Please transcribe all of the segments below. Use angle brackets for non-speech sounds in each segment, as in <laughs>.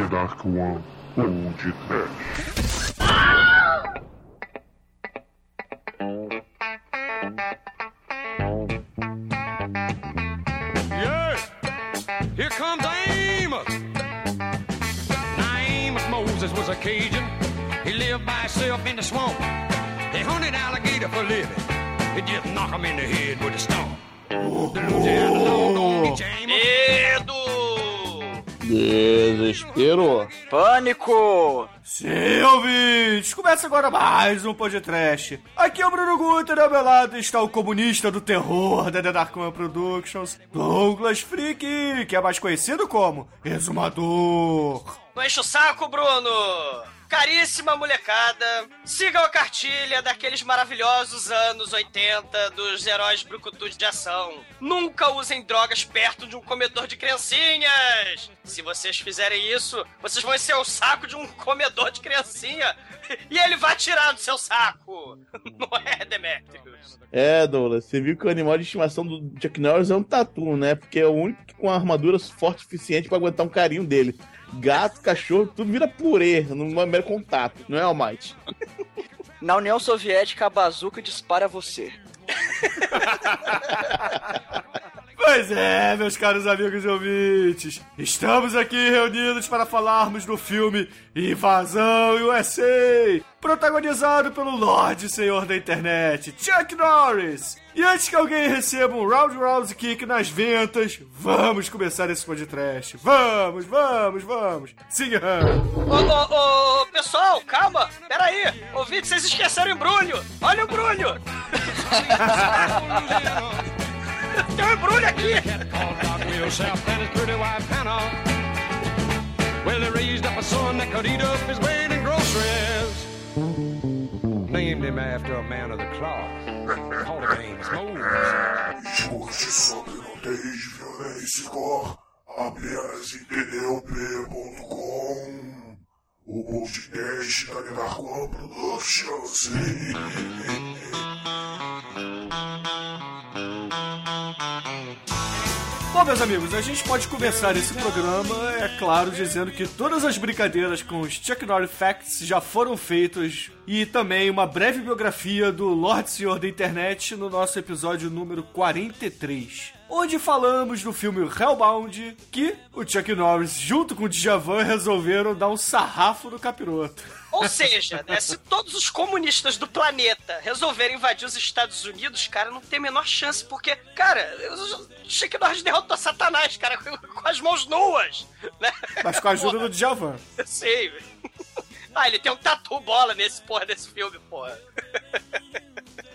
The Dark One ou de Trash. Yeah! Here comes Amos! Now, Amos Moses was a Cajun. He lived by himself in the swamp. He hunted alligator for living. He just knock him in the head with a stone. Oh, the Desespero. Pânico! Sim, ouvintes! Começa agora mais um podcast. Aqui é o Bruno Guter e ao meu lado está o comunista do terror da The Darkman Productions, Douglas Freak, que é mais conhecido como Exumador. Não enche o saco, Bruno! Caríssima molecada, sigam a cartilha daqueles maravilhosos anos 80 dos heróis brucutus de ação. Nunca usem drogas perto de um comedor de criancinhas! Se vocês fizerem isso, vocês vão ser o saco de um comedor de criancinha e ele vai tirar do seu saco! <laughs> Não é, Demetrius? É, Douglas, você viu que o animal de estimação do Chuck Norris é um tatu, né? Porque é o único com a armadura forte o suficiente pra aguentar um carinho dele. Gato, cachorro, tudo vira purê, num mero contato, não é, Almighty? <laughs> Na União Soviética, a bazuca dispara você. <laughs> Pois é, meus caros amigos e ouvintes, estamos aqui reunidos para falarmos do filme Invasão USA, protagonizado pelo Lorde Senhor da Internet, Chuck Norris. E antes que alguém receba um round round kick nas ventas, vamos começar esse podcast. Vamos, vamos, vamos. Sim, Ô, ô, ô, pessoal, calma! Peraí! Ouvi que vocês esqueceram o embrulho! Olha o embrulho! <laughs> <laughs> Tem um embrulho aqui! Called Doc Wheel South and his pretty wife Hannah. Well, they raised up a son that could eat up his weight in groceries. Named him after a man of the cloth. Called him Amos Moses. Escute sobre nudez, violência e cor apenas em pneup.com. O podcast da The Dark One Productions. Bom, meus amigos, a gente pode começar esse programa, é claro, dizendo que todas as brincadeiras com os Chuck Norris Facts já foram feitas e também uma breve biografia do Lorde Senhor da Internet no nosso episódio número 43. Onde falamos do filme Hellbound, que o Chuck Norris, junto com o Djavan, resolveram dar um sarrafo no capiroto. Ou seja, né, se todos os comunistas do planeta resolverem invadir os Estados Unidos, cara, não tem a menor chance, porque, cara, o Chuck Norris derrotou Satanás, cara, com, as mãos nuas, né? Mas com a ajuda do Djavan. Sim. Ah, ele tem um tatu bola nesse porra desse filme, porra.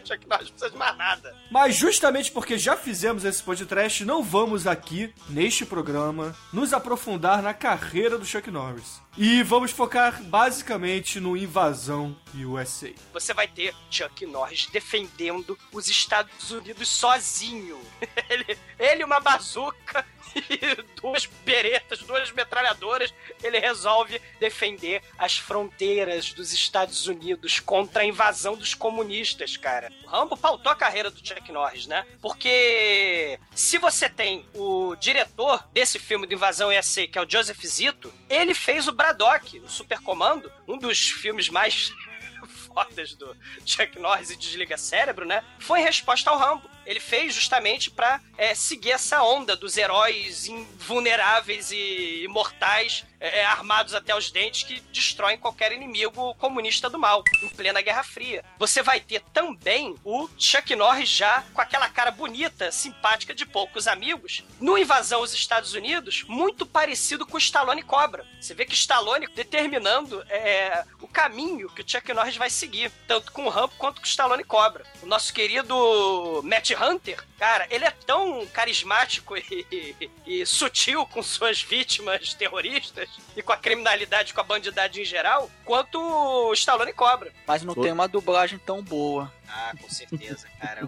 Chuck Norris não precisa de mais nada. Mas justamente porque já fizemos esse podcast, não vamos aqui, neste programa, nos aprofundar na carreira do Chuck Norris. E vamos focar basicamente no Invasão USA. Você vai ter Chuck Norris defendendo os Estados Unidos sozinho. <laughs> Ele, ele uma bazuca <laughs> duas beretas, duas metralhadoras, ele resolve defender as fronteiras dos Estados Unidos contra a invasão dos comunistas, cara. O Rambo pautou a carreira do Chuck Norris, né? Porque se você tem o diretor desse filme de invasão USA, que é o Joseph Zito, ele fez o Braddock, o Supercomando, um dos filmes mais <laughs> fodas do Chuck Norris e Desliga Cérebro, né? Foi em resposta ao Rambo. Ele fez justamente pra é, seguir essa onda dos heróis invulneráveis e imortais, é, armados até os dentes, que destroem qualquer inimigo comunista do mal, em plena Guerra Fria. Você vai ter também o Chuck Norris já com aquela cara bonita, simpática de poucos amigos, no Invasão aos Estados Unidos, muito parecido com o Stallone Cobra. Você vê que Stallone determinando é, o caminho que o Chuck Norris vai seguir, tanto com o Rambo quanto com o Stallone Cobra. O nosso querido Matt Hunter, cara, ele é tão carismático e, e, sutil com suas vítimas terroristas e com a criminalidade, com a bandidade em geral, quanto o Stallone Cobra. Mas não tem uma dublagem tão boa. Ah, com certeza, cara.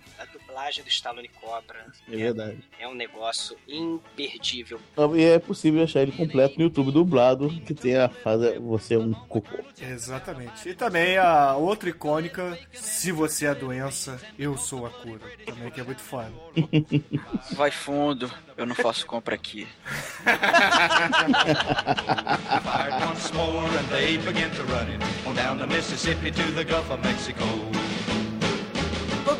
A dublagem do Stallone Cobra É verdade. é um negócio imperdível. E é possível achar ele completo no YouTube dublado, que tem a fase Você é um cocô. Exatamente. E também a outra icônica, Se Você é a Doença, Eu Sou a Cura. Também que é muito foda. <laughs> Vai fundo, eu não faço compra aqui. Fired once more and they began to run it on down the Mississippi to the Gulf of Mexico.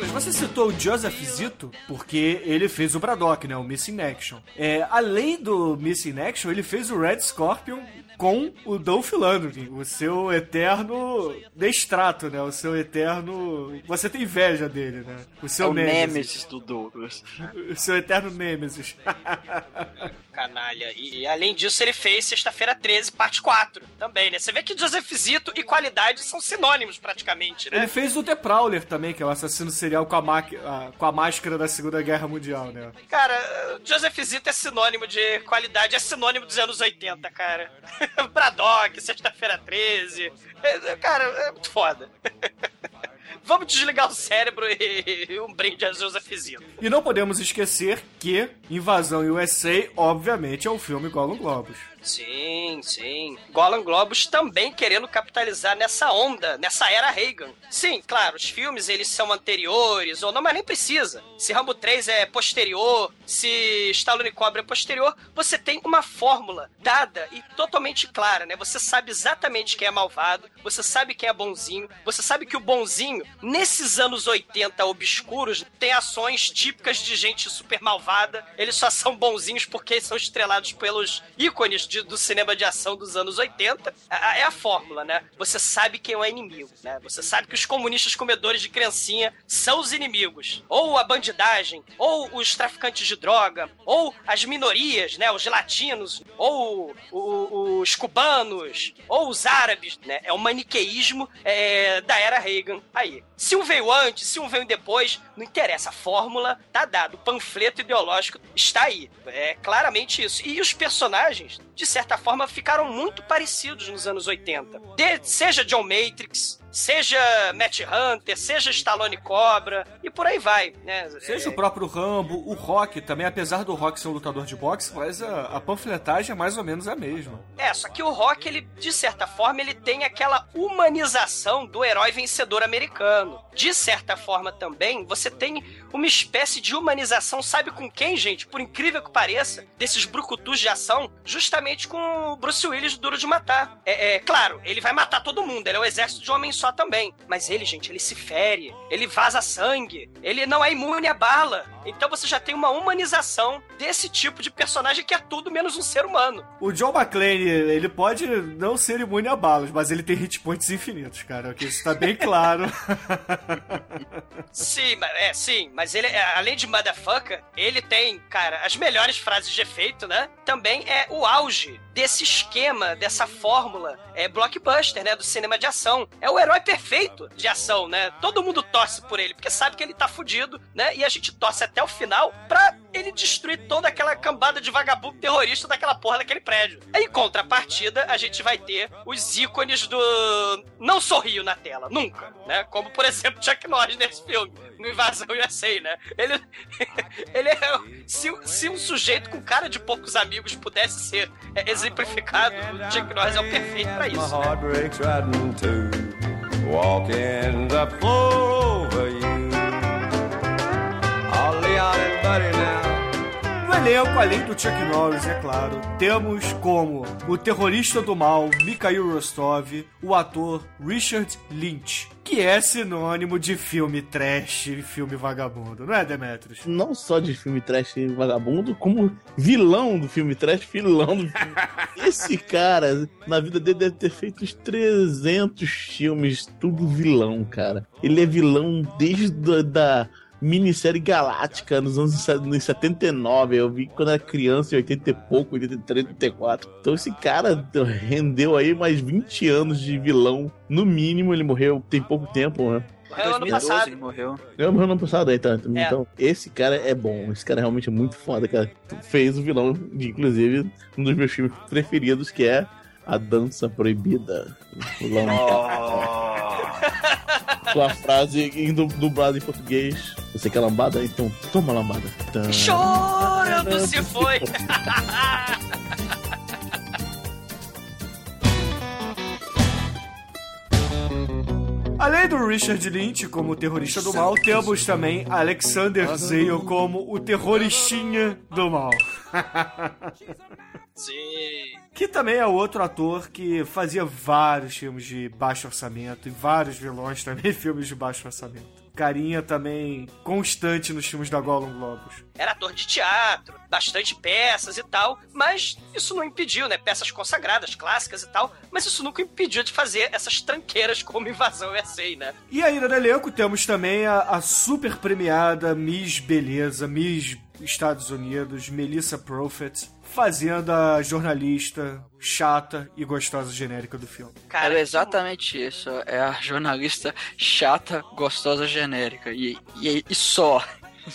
Douglas, você citou o Joseph Zito porque ele fez o Braddock, né? O Missing Action. É, além do Missing Action, ele fez o Red Scorpion com o Dolph Lundgren, o seu eterno destrato, né? O seu eterno... Você tem inveja dele, né? O É seu o Nemesis. Nemesis do Douglas. O seu eterno Nemesis. <laughs> Canalha. E, além disso, ele fez Sexta-feira 13, parte 4 também, né? Você vê que Joseph Zito e qualidade são sinônimos praticamente, né? Ele fez o The Prowler também, que é o assassino serial com a, maqui- a- com a máscara da Segunda Guerra Mundial, né? Cara, Joseph Zito é sinônimo de qualidade, é sinônimo dos anos 80, cara. <laughs> Braddock, Sexta-feira 13. É, Cara, é muito foda. <laughs> Vamos desligar o cérebro e, um brinde a Joseph Zito. E não podemos esquecer que Invasão USA, obviamente, é um filme Gollum Globus. Sim, sim. Golan Globus também querendo capitalizar nessa onda, nessa era Reagan. Sim, claro, os filmes eles são anteriores ou não, mas nem precisa. Se Rambo 3 é posterior, se Stallone Cobra é posterior, você tem uma fórmula dada e totalmente clara, né? Você sabe exatamente quem é malvado, você sabe quem é bonzinho, você sabe que o bonzinho, nesses anos 80 obscuros, tem ações típicas de gente super malvada. Eles só são bonzinhos porque são estrelados pelos ícones de- do cinema de ação dos anos 80. A- a- É a fórmula, né? Você sabe quem é o inimigo, né? Você sabe que os comunistas comedores de criancinha são os inimigos. Ou a bandidagem, ou os traficantes de droga, ou as minorias, né? Os latinos, ou os cubanos, ou os árabes, né? É o maniqueísmo é, da era Reagan aí. Se um veio antes, se um veio depois, não interessa. A fórmula tá dada. O panfleto ideológico está aí. É claramente isso. E os personagens, de certa forma, ficaram muito parecidos nos anos 80. De- seja John Matrix, seja Matt Hunter, seja Stallone Cobra, e por aí vai, né? Seja É, o próprio Rambo, o Rock, também, apesar do Rock ser um lutador de boxe, mas a, a panfletagem é mais ou menos a mesma. É, só que o Rock, ele, de certa forma, ele tem aquela humanização do herói vencedor americano. De certa forma também, você tem uma espécie de humanização, sabe com quem, gente? Por incrível que pareça, desses brucutus de ação, justamente com o Bruce Willis do Duro de Matar. É, é, claro, ele vai matar todo mundo, ele é o exército de um homem só também. Mas ele, gente, ele se fere, ele vaza sangue, ele não é imune à bala. Então você já tem uma humanização desse tipo de personagem que é tudo menos um ser humano. O John McClane, ele pode não ser imune a balas, mas ele tem hit points infinitos, cara. Que isso tá bem claro. <laughs> Sim, é, sim, mas ele, é, além de motherfucker, ele tem, cara, as melhores frases de efeito, né? Também é o auge desse esquema, dessa fórmula é blockbuster, né? Do cinema de ação. É o herói perfeito de ação, né? Todo mundo torce por ele, porque sabe que ele tá fudido, né? E a gente torce até o final pra ele destruir toda aquela cambada de vagabundo terrorista daquela porra daquele prédio. Em contrapartida, a gente vai ter os ícones do não sorrio na tela, nunca, né? Como, por exemplo, Chuck Norris nesse filme, no Invasão USA, né? Ele, <laughs> ele é... Se, se um sujeito com cara de poucos amigos pudesse ser é, exemplificado, o Chuck Norris é o perfeito pra isso. heart walking the floor over you. Oh, Leon and Buddy now. Elenco, além do Chuck Norris, é claro, temos como o terrorista do mal Mikhail Rostov, o ator Richard Lynch, que é sinônimo de filme trash e filme vagabundo, não é, Demetrius? Não só de filme trash e vagabundo, como vilão do filme trash, vilão do filme. <laughs> Esse cara, na vida dele, deve ter feito uns 300 filmes, tudo vilão, cara. Ele é vilão desde da, da minissérie Galáctica, nos anos nos 79. Eu vi quando era criança, em 80 e pouco, 83, 84. Então esse cara rendeu aí mais 20 anos de vilão. No mínimo, ele morreu tem pouco tempo, né? Morreu ano 2012 passado. ele morreu. Eu morreu no ano passado aí, tá? Então, É. então, esse cara é bom. Esse cara realmente é muito foda, cara. Fez o vilão de, inclusive, um dos meus filmes preferidos, que é A Dança Proibida. O vilão. <laughs> Com a frase indo dublada em português. Você quer lambada? Então toma lambada. Tá. Chorando se foi. <laughs> Além do Richard Lynch como o terrorista do mal, temos também Alexander Zale como o terroristinha do mal. <laughs> Sim. Que também é outro ator que fazia vários filmes de baixo orçamento e vários vilões também <laughs> filmes de baixo orçamento. Carinha também constante nos filmes da Gollum Globos. Era ator de teatro, bastante peças e tal, mas isso não impediu, né? Peças consagradas, clássicas e tal, mas isso nunca impediu de fazer essas tranqueiras como Invasão USA, né? E aí no elenco temos também a, a super premiada Miss Beleza, Miss Estados Unidos, Melissa Prophet, fazendo a jornalista chata e gostosa genérica do filme. Cara, Era exatamente isso. É a jornalista chata, gostosa, genérica. E, e, e só.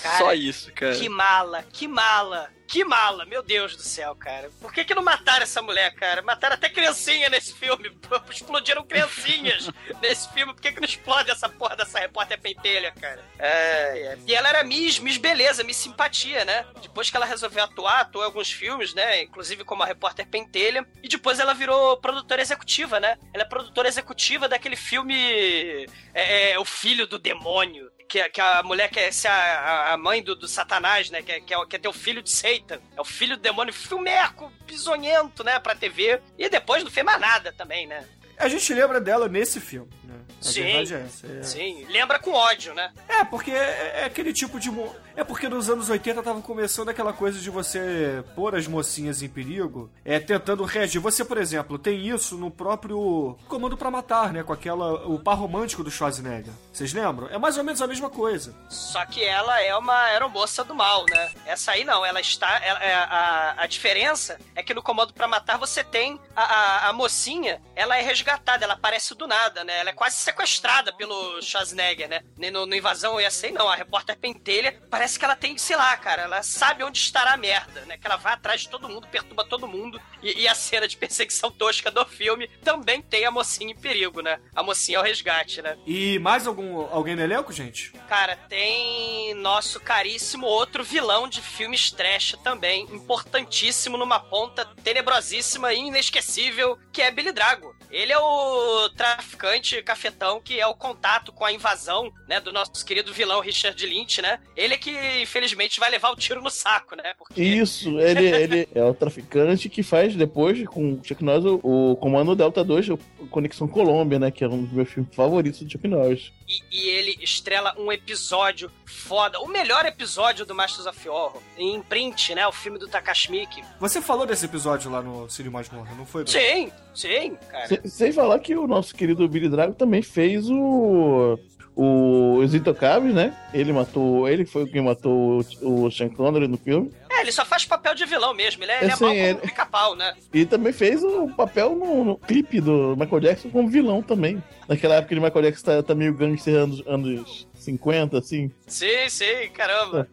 Cara, só isso, cara. Que mala, que mala. Que mala, meu Deus do céu, cara. Por que que não mataram essa mulher, cara? Mataram até criancinha nesse filme. <laughs> Explodiram criancinhas <laughs> nesse filme. Por que que não explode essa porra dessa repórter pentelha, cara? É, é. E ela era Miss, Miss Beleza, Miss Simpatia, né? Depois que ela resolveu atuar, atuou em alguns filmes, né? Inclusive como a repórter pentelha. E depois ela virou produtora executiva, né? Ela é produtora executiva daquele filme... É, é O Filho do Demônio que, que a mulher quer ser a, a mãe do, do Satanás, né? Quer, quer, quer ter o filho de Satan. É o filho do demônio filmeco, pisonhento, né? Pra TV. E depois não fez mais nada também, né? A gente lembra dela nesse filme, né? A sim, é essa. É... Sim, lembra com ódio, né? É, porque é, é aquele tipo de. É porque nos anos 80 tava começando aquela coisa de você pôr as mocinhas em perigo, é tentando reagir. Você, por exemplo, tem isso no próprio Comando para Matar, né? Com aquela. O par romântico do Schwarzenegger. Vocês lembram? É mais ou menos a mesma coisa. Só que ela é uma aeromoça do mal, né? Essa aí não, ela está. Ela, é, a, a diferença é que no Comando para Matar você tem a, a, a mocinha, ela é resgatada, ela aparece do nada, né? Ela é quase sequestrada pelo Schwarzenegger, né? No, no Invasão sei não, a repórter pentelha, parece que ela tem, sei lá, cara, ela sabe onde estará a merda, né? Que ela vai atrás de todo mundo, perturba todo mundo, e, e a cena de perseguição tosca do filme também tem a mocinha em perigo, né? A mocinha é o resgate, né? E mais algum alguém no elenco, gente? Cara, tem nosso caríssimo outro vilão de filmes trash também, importantíssimo numa ponta tenebrosíssima e inesquecível, que é Billy Drago. Ele é o traficante cafetão que é o contato com a invasão, né, do nosso querido vilão Richard Lynch, né? Ele é que, infelizmente, vai levar o tiro no saco, né? Porque... Isso, ele, <laughs> ele é o traficante que faz depois, com o Chuck Norris, o, o Comando Delta 2, o Conexão Colômbia, né? Que é um dos meus filmes favoritos do Chuck Norris. E, e, ele estrela um episódio foda, o melhor episódio do Masters of Horror, em print, né? O filme do Takashi Miike. Você falou desse episódio lá no Cine Masmorra, não foi? Sim, sim, cara. Se, sem falar que o nosso querido Billy Drago também fez o o Os Intocáveis, né? Ele matou. Ele foi quem matou o, o Sean Connery no filme. É, ele só faz papel de vilão mesmo. Ele é, ele é, Assim, mal como ele- pica-pau, né? E também fez o papel no, no clipe do Michael Jackson como vilão também. Naquela época de Michael Jackson tá, tá meio gangster anos, anos 50, assim. Sim, sim, caramba.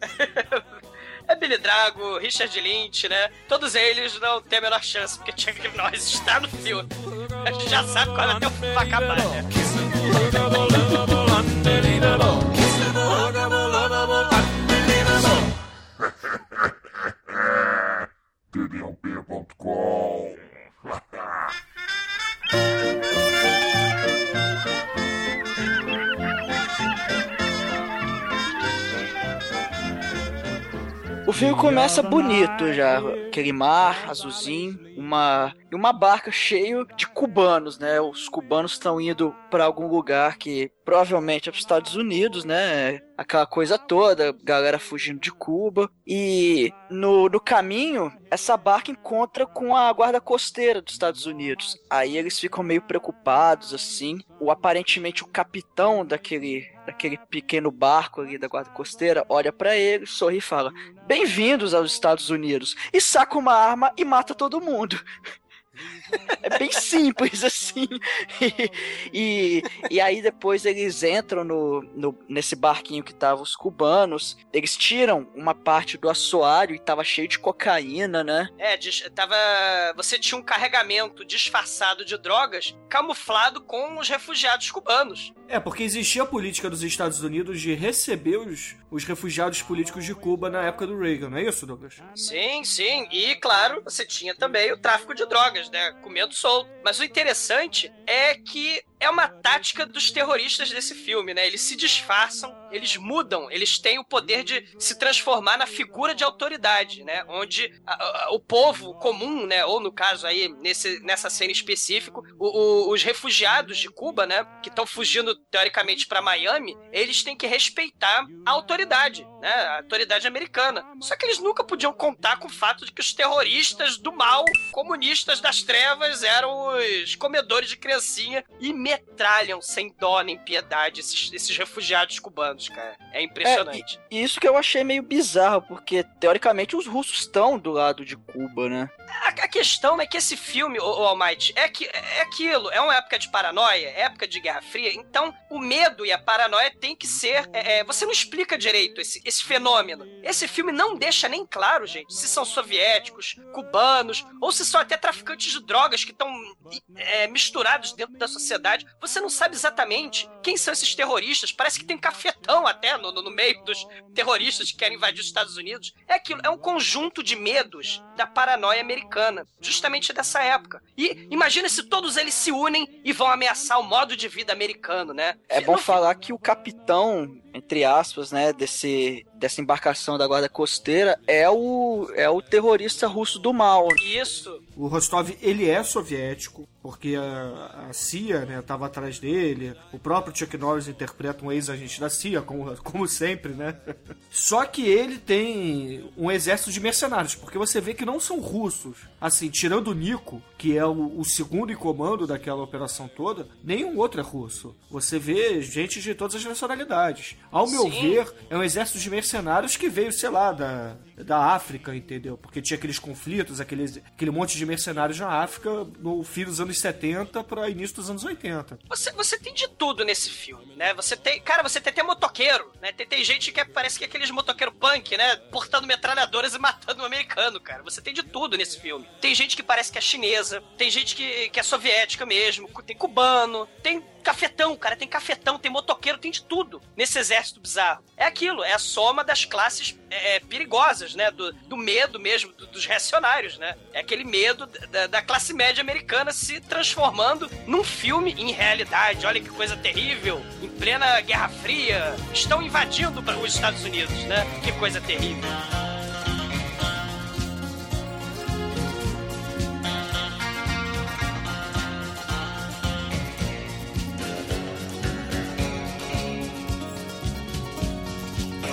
É Billy Drago, Richard Lynch, né? Todos eles não têm a menor chance, porque Chuck Norris está no filme. A gente já sabe qual é o filme vai acabar, né? unbelievable, unbelievable. Video people call. O filme começa bonito já. Aquele mar azulzinho, uma, uma barca cheio de cubanos, né? Os cubanos estão indo para algum lugar que provavelmente é para os Estados Unidos, né? Aquela coisa toda, galera fugindo de Cuba. E no, no caminho, essa barca encontra com a guarda costeira dos Estados Unidos. Aí eles ficam meio preocupados, assim. O aparentemente o capitão daquele daquele pequeno barco ali da guarda costeira olha para ele, sorri e fala: "Bem-vindos aos Estados Unidos". E saca uma arma e mata todo mundo. É bem simples, assim. <laughs> E, e, e aí depois eles entram no, no, nesse barquinho que tava os cubanos, eles tiram uma parte do assoalho e tava cheio de cocaína, né? É, tava. Você tinha um carregamento disfarçado de drogas camuflado com os refugiados cubanos. É, porque existia a política dos Estados Unidos de receber os, os refugiados políticos de Cuba na época do Reagan, não é isso, Douglas? Sim, sim. E, claro, você tinha também o tráfico de drogas, né? Comendo solto. Mas o interessante é que é uma tática dos terroristas desse filme, né? Eles se disfarçam, eles mudam, eles têm o poder de se transformar na figura de autoridade, né? Onde a- a- o povo comum, né? Ou no caso aí, nesse, nessa cena específico, os refugiados de Cuba, né? Que estão fugindo teoricamente para Miami, eles têm que respeitar a autoridade, né? A autoridade americana. Só que eles nunca podiam contar com o fato de que os terroristas do mal, comunistas das trevas, eram os comedores de criancinha e metralham sem dó nem piedade esses, esses refugiados cubanos, cara. É impressionante. E isso que eu achei meio bizarro, porque teoricamente os russos estão do lado de Cuba, né? A, questão é que esse filme, o, Almighty, é, que, é aquilo, é uma época de paranoia, é época de Guerra Fria, então o medo e a paranoia tem que ser. é, é, você não explica direito esse, esse fenômeno. Esse filme não deixa nem claro, gente, se são soviéticos, cubanos, ou se são até traficantes de drogas que estão é, misturados dentro da sociedade. Você não sabe exatamente quem são esses terroristas. Parece que tem cafetão até no- no meio dos terroristas que querem invadir os Estados Unidos. É aquilo, é um conjunto de medos da paranoia americana, justamente dessa época. E imagina se todos eles se unem e vão ameaçar o modo de vida americano, né? É bom falar que o capitão, entre aspas, né, desse, dessa embarcação da guarda costeira é o, é o terrorista russo do mal. Isso. O Rostov, ele é soviético, porque a, a CIA, né, tava atrás dele. O próprio Chuck Norris interpreta um ex-agente da CIA, como, <laughs> como sempre, né? Só que ele tem um exército de mercenários, porque você vê que não são russos. Assim, tirando o Nico, que é o, o segundo em comando daquela operação toda, nenhum outro é russo. Você vê gente de todas as nacionalidades. Ao meu Sim. ver, é um exército de mercenários que veio, sei lá, da, da África, entendeu? Porque tinha aqueles conflitos, aqueles, aquele monte de mercenários na África no fim dos anos 70 para início dos anos 80. Você, você tem de tudo nesse filme, né? Você tem. Cara, você tem até motoqueiro, né? Tem, tem gente que é- parece que é aqueles motoqueiro punk, né? Portando metralhadoras e matando um americano, cara. Você tem de tudo nesse filme. Tem gente que parece que é chinesa, tem gente que, que é soviética mesmo, tem cubano, tem cafetão, cara, tem cafetão, tem motoqueiro, tem de tudo nesse exército bizarro. É aquilo, é a soma das classes é, é, perigosas, né? Do, do medo mesmo, do- dos reacionários, né? É aquele medo da, da classe média americana se transformando num filme em realidade. Olha que coisa terrível. Em plena Guerra Fria, estão invadindo os Estados Unidos, né? Que coisa terrível.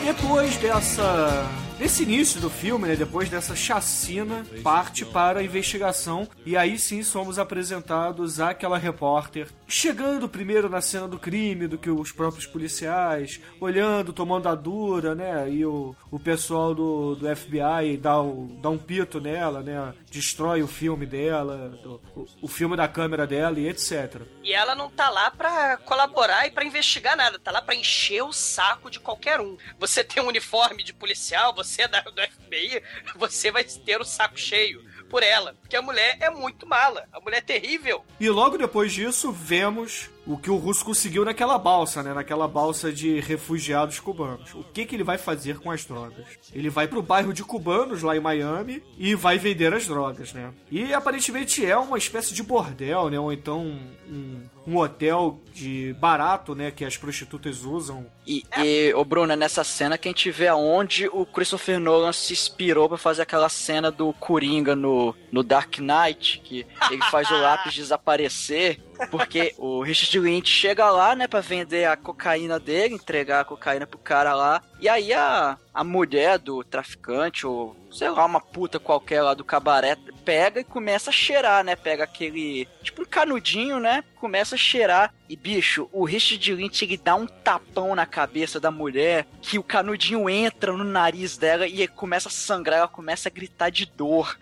Depois dessa. Desse início do filme, né, depois dessa chacina, parte para a investigação e aí sim somos apresentados àquela repórter chegando primeiro na cena do crime do que os próprios policiais, olhando, tomando a dura, né, e o, o pessoal do, do FBI dá, o, dá um pito nela, né, destrói o filme dela, o, o filme da câmera dela e etc. E ela não tá lá pra colaborar e pra investigar nada, tá lá pra encher o saco de qualquer um. Você tem um uniforme de policial, você é da, do FBI, você vai ter o saco cheio por ela. Porque a mulher é muito mala, a mulher é terrível. E logo depois disso, vemos o que o russo conseguiu naquela balsa, né? Naquela balsa de refugiados cubanos. O que, que ele vai fazer com as drogas? Ele vai pro bairro de cubanos lá em Miami e vai vender as drogas, né? E aparentemente é uma espécie de bordel, né? Ou então um, um hotel de barato, né? Que as prostitutas usam. E, e ô Bruno, é nessa cena que a gente vê aonde o Christopher Nolan se inspirou pra fazer aquela cena do Coringa no, no Dark Knight, que ele faz o lápis <laughs> desaparecer, porque o Richard Lynch chega lá, né, pra vender a cocaína dele, entregar a cocaína pro cara lá, E aí a, a mulher do traficante, ou sei lá, uma puta qualquer lá do cabaré, pega e começa a cheirar, né? Pega aquele, tipo um canudinho, né? Começa a cheirar. E, bicho, o Richard Lynch, ele dá um tapão na cabeça da mulher, que o canudinho entra no nariz dela e começa a sangrar, ela começa a gritar de dor.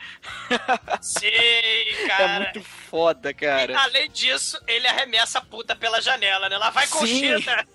Sim, <laughs> cara. É muito foda, E, cara. além disso, ele arremessa a puta pela janela, né? Lá vai. Conchita.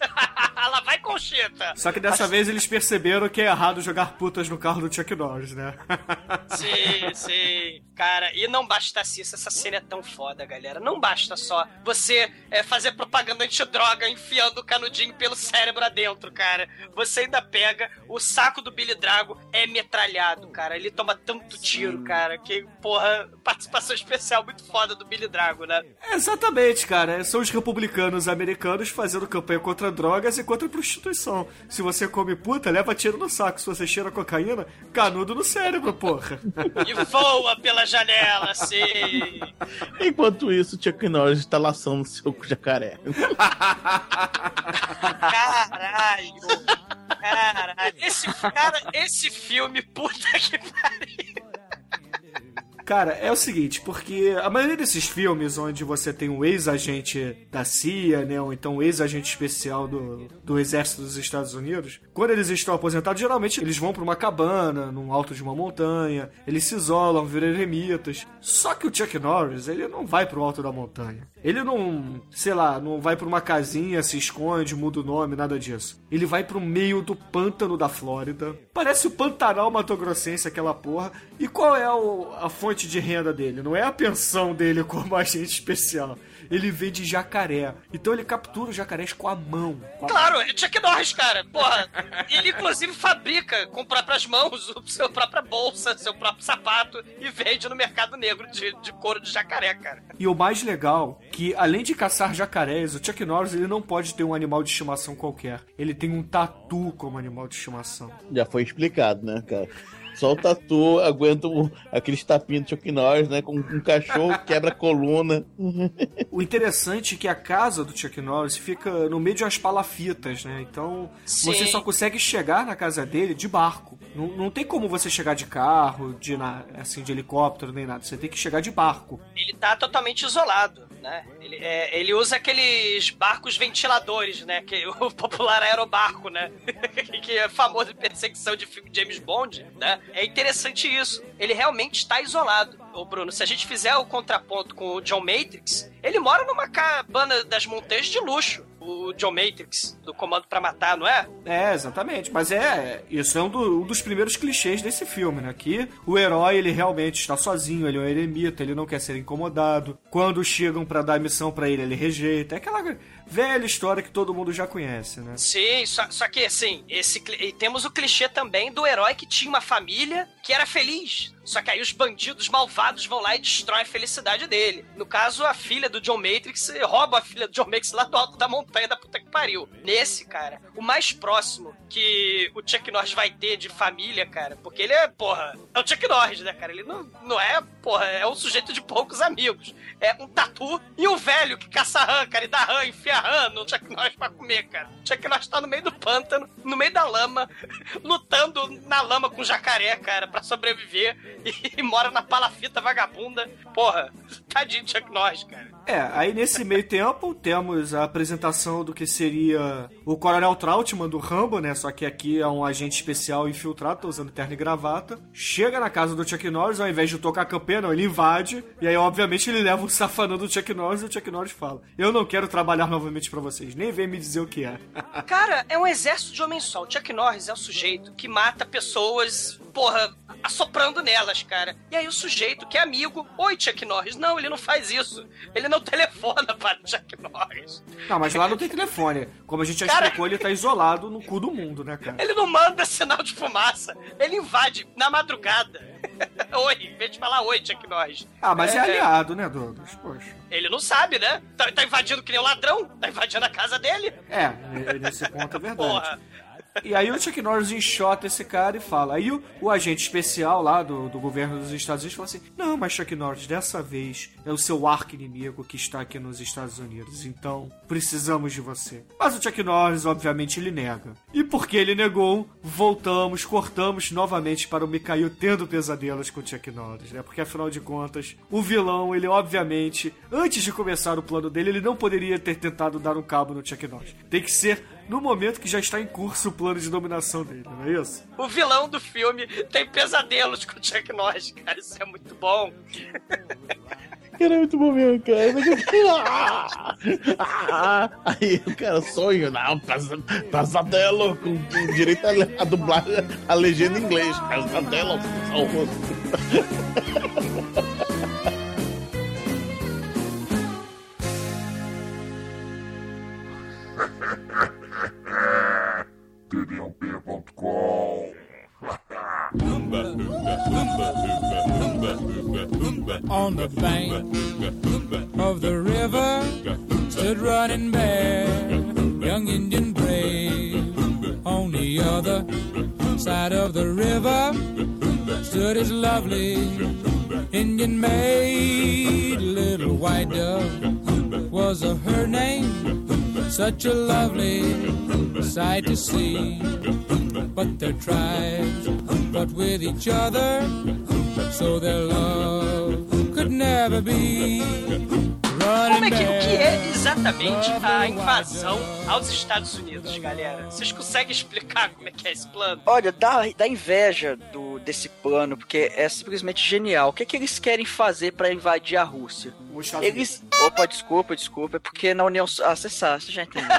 Lá <laughs> vai Conchita. Só que dessa vez eles perceberam que é errado jogar putas no carro do Chuck Norris, né? <laughs> Sim, sim. Cara, e não bastasse isso, essa cena é tão foda, galera. Não basta só você é, fazer propaganda antidroga enfiando o canudinho pelo cérebro adentro, cara. Você ainda pega o saco do Billy Drago é metralhado, cara. Ele toma tanto tiro, cara, que, porra, participação especial muito foda do Billy Drago, né? Exatamente, cara. São os republicanos americanos fazendo campanha contra drogas e contra prostituição. Se você come puta, leva tiro no saco. Se você cheira cocaína, canudo no cérebro, porra. <laughs> E voa pela janela, sim. Enquanto isso, Chuck Norris está laçando seu jacaré. Caralho. Caralho. Esse, cara, esse filme, puta que pariu. Cara, é o seguinte, porque a maioria desses filmes onde você tem um ex-agente da CIA, né, ou então um ex-agente especial do, do Exército dos Estados Unidos, quando eles estão aposentados, geralmente eles vão pra uma cabana, num alto de uma montanha, eles se isolam, viram eremitas. Só que o Chuck Norris, ele não vai pro alto da montanha. Ele não, sei lá, não vai pra uma casinha, se esconde, muda o nome, nada disso. Ele vai pro meio do pântano da Flórida. Parece o Pantanal Matogrossense, aquela porra. E qual é o- a fonte de renda dele? Não é a pensão dele como agente especial. Ele vende jacaré. Então ele captura os jacarés com a mão. Com a Claro, é Chuck Norris, cara. Porra, ele inclusive fabrica com próprias mãos o seu própria bolsa, seu próprio sapato e vende no mercado negro de, de couro de jacaré, cara. E o mais legal, que além de caçar jacarés, o Chuck Norris ele não pode ter um animal de estimação qualquer. Ele tem um tatu como animal de estimação. Já foi explicado, né, cara? Só o Tatu aguenta o- aqueles tapinhos do Chuck Norris, né? Com um cachorro quebra a coluna. O interessante é que a casa do Chuck Norris fica no meio de umas palafitas, né? Então Sim. você só consegue chegar na casa dele de barco. Não, não tem como você chegar de carro, de assim de helicóptero nem nada. Você tem que chegar de barco. Ele tá totalmente isolado, né? Ele, é, ele usa aqueles barcos ventiladores, né? Que <laughs> o popular aerobarco, né? <laughs> que é famoso em perseguição de filme James Bond, né? É interessante isso. Ele realmente está isolado. Ô Bruno, se a gente fizer o contraponto com o John Matrix, ele mora numa cabana das montanhas de luxo. O John Matrix, do Comando pra Matar, não é? É, exatamente. Mas é. Isso é um, do- um dos primeiros clichês desse filme, né? Que o herói, ele realmente está sozinho, ele é um eremita, ele não quer ser incomodado. Quando chegam pra dar missão pra ele, ele rejeita. É aquela velha história que todo mundo já conhece, né? Sim, só, só que assim, esse, e temos o clichê também do herói que tinha uma família que era feliz. Só que aí os bandidos malvados vão lá e destroem a felicidade dele. No caso, a filha do John Matrix rouba a filha do John Matrix lá do alto da montanha da puta que pariu. Nesse, cara, o mais próximo que o Chuck Norris vai ter de família, cara, porque ele é, porra, é o Chuck Norris, né, cara? Ele não, não é, porra, é um sujeito de poucos amigos. É um tatu e um velho que caça rã, cara, e dá rã, enfia rã no Chuck Norris pra comer, cara. O Chuck Norris tá no meio do pântano, no meio da lama, <laughs> lutando na lama com jacaré, cara, pra sobreviver <laughs> e, mora na palafita vagabunda. Porra, tadinho de Chuck Norris, cara. É, aí nesse meio tempo temos a apresentação do que seria o Coronel Trautmann do Rambo, né? Só que aqui é um agente especial infiltrado, tá usando terno e gravata. Chega na casa do Chuck Norris, ao invés de tocar a campanha, não, ele invade. E aí, obviamente, ele leva o safanão do Chuck Norris e o Chuck Norris fala: Eu não quero trabalhar novamente pra vocês, nem vem me dizer o que é. <laughs> Cara, é um exército de homem só. O Chuck Norris é o sujeito que mata pessoas, porra, assoprando nelas, cara. E aí o sujeito que é amigo, oi Chuck Norris. Não, ele não faz isso. Ele não telefona <laughs> para Chuck Norris. Não, mas lá não tem telefone. Como a gente já Cara- explicou, ele tá isolado no cu do mundo, né, cara? Ele não manda sinal de fumaça. Ele invade na madrugada. <laughs> oi, em vez de falar oi, Chuck Norris. Ah, mas é, aliado, né, Douglas? Poxa. Ele não sabe, né? Tá, tá invadindo que nem um ladrão. Tá invadindo a casa dele. É, nesse ponto é verdade. Porra. E aí o Chuck Norris enxota esse cara e fala. Aí o, o agente especial lá do, do governo dos Estados Unidos fala assim: Não, mas Chuck Norris, dessa vez é o seu arco inimigo que está aqui nos Estados Unidos. Então precisamos de você. Mas o Chuck Norris, obviamente, ele nega. E porque ele negou, voltamos, cortamos novamente para o Mikhail tendo pesadelos com o Chuck Norris, né? Porque afinal de contas, o vilão, ele obviamente, antes de começar o plano dele, ele não poderia ter tentado dar um cabo no Chuck Norris. Tem que ser no momento que já está em curso o plano de dominação dele, não é isso? O vilão do filme tem pesadelos com o Chuck Norris, cara. Isso é muito bom. Era muito bom mesmo, cara. Ah! Aí o cara sonho, não, pesa- pesadelo com, com direito a, a dublar a legenda em inglês. Pesadelo, salvo. On the bank of the river stood running bare, young Indian brave. On the other side of the river stood his lovely Indian maid, little white dove was her name. Such a lovely sight to see. But their tribes fought with each other, so their love could never be. Como Running é que, o que é back. exatamente a invasão aos Estados Unidos, galera? Vocês conseguem explicar como é que é esse plano? Olha, dá, dá inveja do, desse plano, porque é simplesmente genial. O que, é que eles querem fazer pra invadir a Rússia? Eles. Opa, desculpa, desculpa. É porque na União. Ah, você sabe, você já entendeu. <laughs>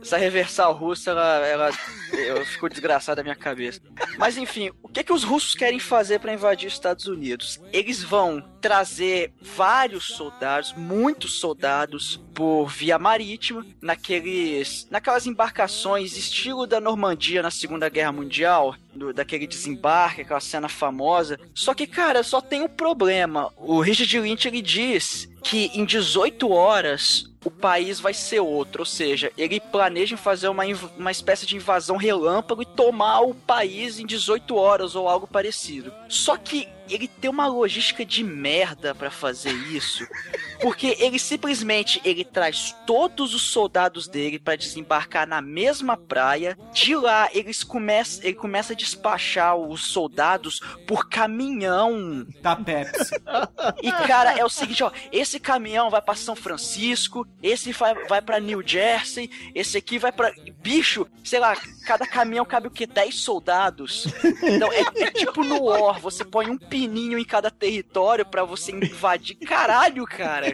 Essa reversal russa, ela. ela eu fico desgraçado da minha cabeça. Mas enfim, o que, que os russos querem fazer pra invadir os Estados Unidos? Eles vão trazer vários soldados, muitos soldados, por via marítima, naqueles. naquelas embarcações estilo da Normandia na Segunda Guerra Mundial, do- daquele desembarque, aquela cena famosa. Só que, cara, só tem um problema. O Richard Lynch ele diz que em 18 horas o país vai ser outro, ou seja, ele planeja fazer uma, uma espécie de invasão relâmpago e tomar o país em 18 horas ou algo parecido. Só que ele tem uma logística de merda pra fazer isso, porque ele simplesmente ele traz todos os soldados dele pra desembarcar na mesma praia. De lá eles começam, ele começa a despachar os soldados por caminhão. Da Pepsi. E cara, é o seguinte, ó, esse caminhão vai pra São Francisco, esse vai, vai para New Jersey, esse aqui vai pra bicho, sei lá, cada caminhão cabe o que 10 soldados. Então é, é tipo no War, você põe um pininho em cada território pra você invadir. Caralho, cara.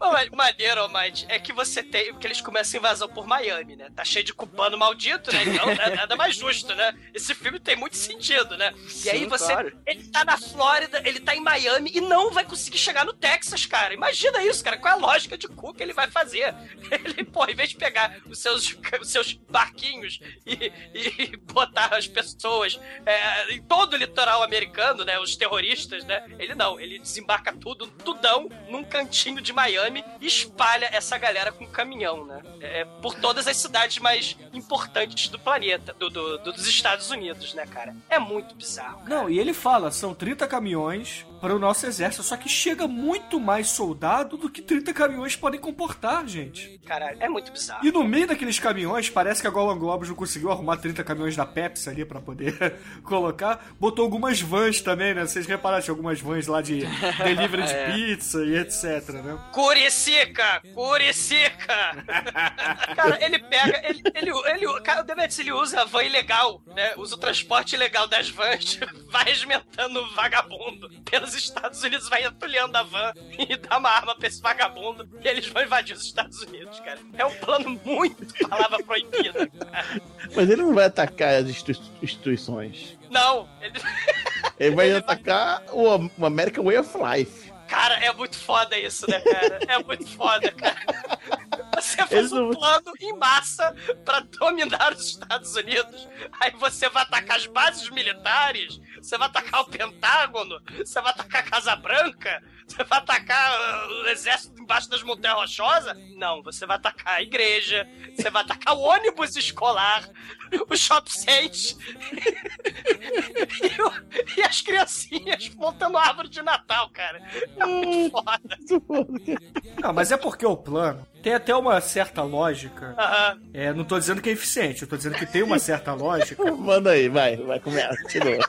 Ma- Maneiro, Almighty, é que você tem. Porque eles começam a invasão por Miami, né? Tá cheio de cubano maldito, né? Então é nada mais justo, né? Esse filme tem muito sentido, né? e aí Sim, você. claro. Ele tá na Flórida, ele tá em Miami e não vai conseguir chegar no Texas, cara. Imagina isso, cara. Qual é a lógica de cu que ele vai fazer? <laughs> Ele, pô, em vez de pegar os seus, os seus barquinhos e, e botar as pessoas é, em todo o litoral americano, né? Os terroristas, né? Ele não, ele desembarca tudo, tudão, num cantinho de Miami e espalha essa galera com caminhão, né? É, por todas as cidades mais importantes do planeta, do, do- do- dos Estados Unidos, né, cara? É muito bizarro. cara. Não, e ele fala, são 30 caminhões para o nosso exército, só que chega muito mais soldado do que 30 caminhões podem comportar, gente. Caralho, é muito bizarro. E no meio daqueles caminhões, parece que a Golden Globes não conseguiu arrumar 30 caminhões da Pepsi ali pra poder <laughs> colocar. Botou algumas vans também, né? Vocês repararam, tinha algumas vans lá de <laughs> delivery de É. pizza e etc, né? Curicica! Curicica! <laughs> cara, ele pega, ele, ele, ele, cara, o Demetrius, ele usa a van ilegal, né? Usa o transporte ilegal das vans, vai regimentando o vagabundo pelos Estados Unidos, vai entulhando a van e dá uma arma pra esse vagabundo e eles vão invadir os Estados Unidos, cara. É um plano muito palavra proibida. cara. Mas ele não vai atacar as institui- instituições. Não, ele... Ele vai atacar o, o American Way of Life. Cara, é muito foda isso, né, cara? É muito foda, cara. Você faz Eles um não- plano em massa pra dominar os Estados Unidos. Aí você vai atacar as bases militares, você vai atacar o Pentágono, você vai atacar a Casa Branca, Você vai atacar uh, o exército embaixo das montanhas rochosas? Não, você vai atacar a igreja, você vai atacar o ônibus escolar, o shop site <laughs> e, e as criancinhas montando árvore de Natal, cara. É muito foda. Não, mas é porque o plano tem até uma certa lógica. Aham. É, não tô dizendo que é eficiente, eu tô dizendo que tem uma certa lógica, <laughs> Manda aí, vai, vai, começa. continua.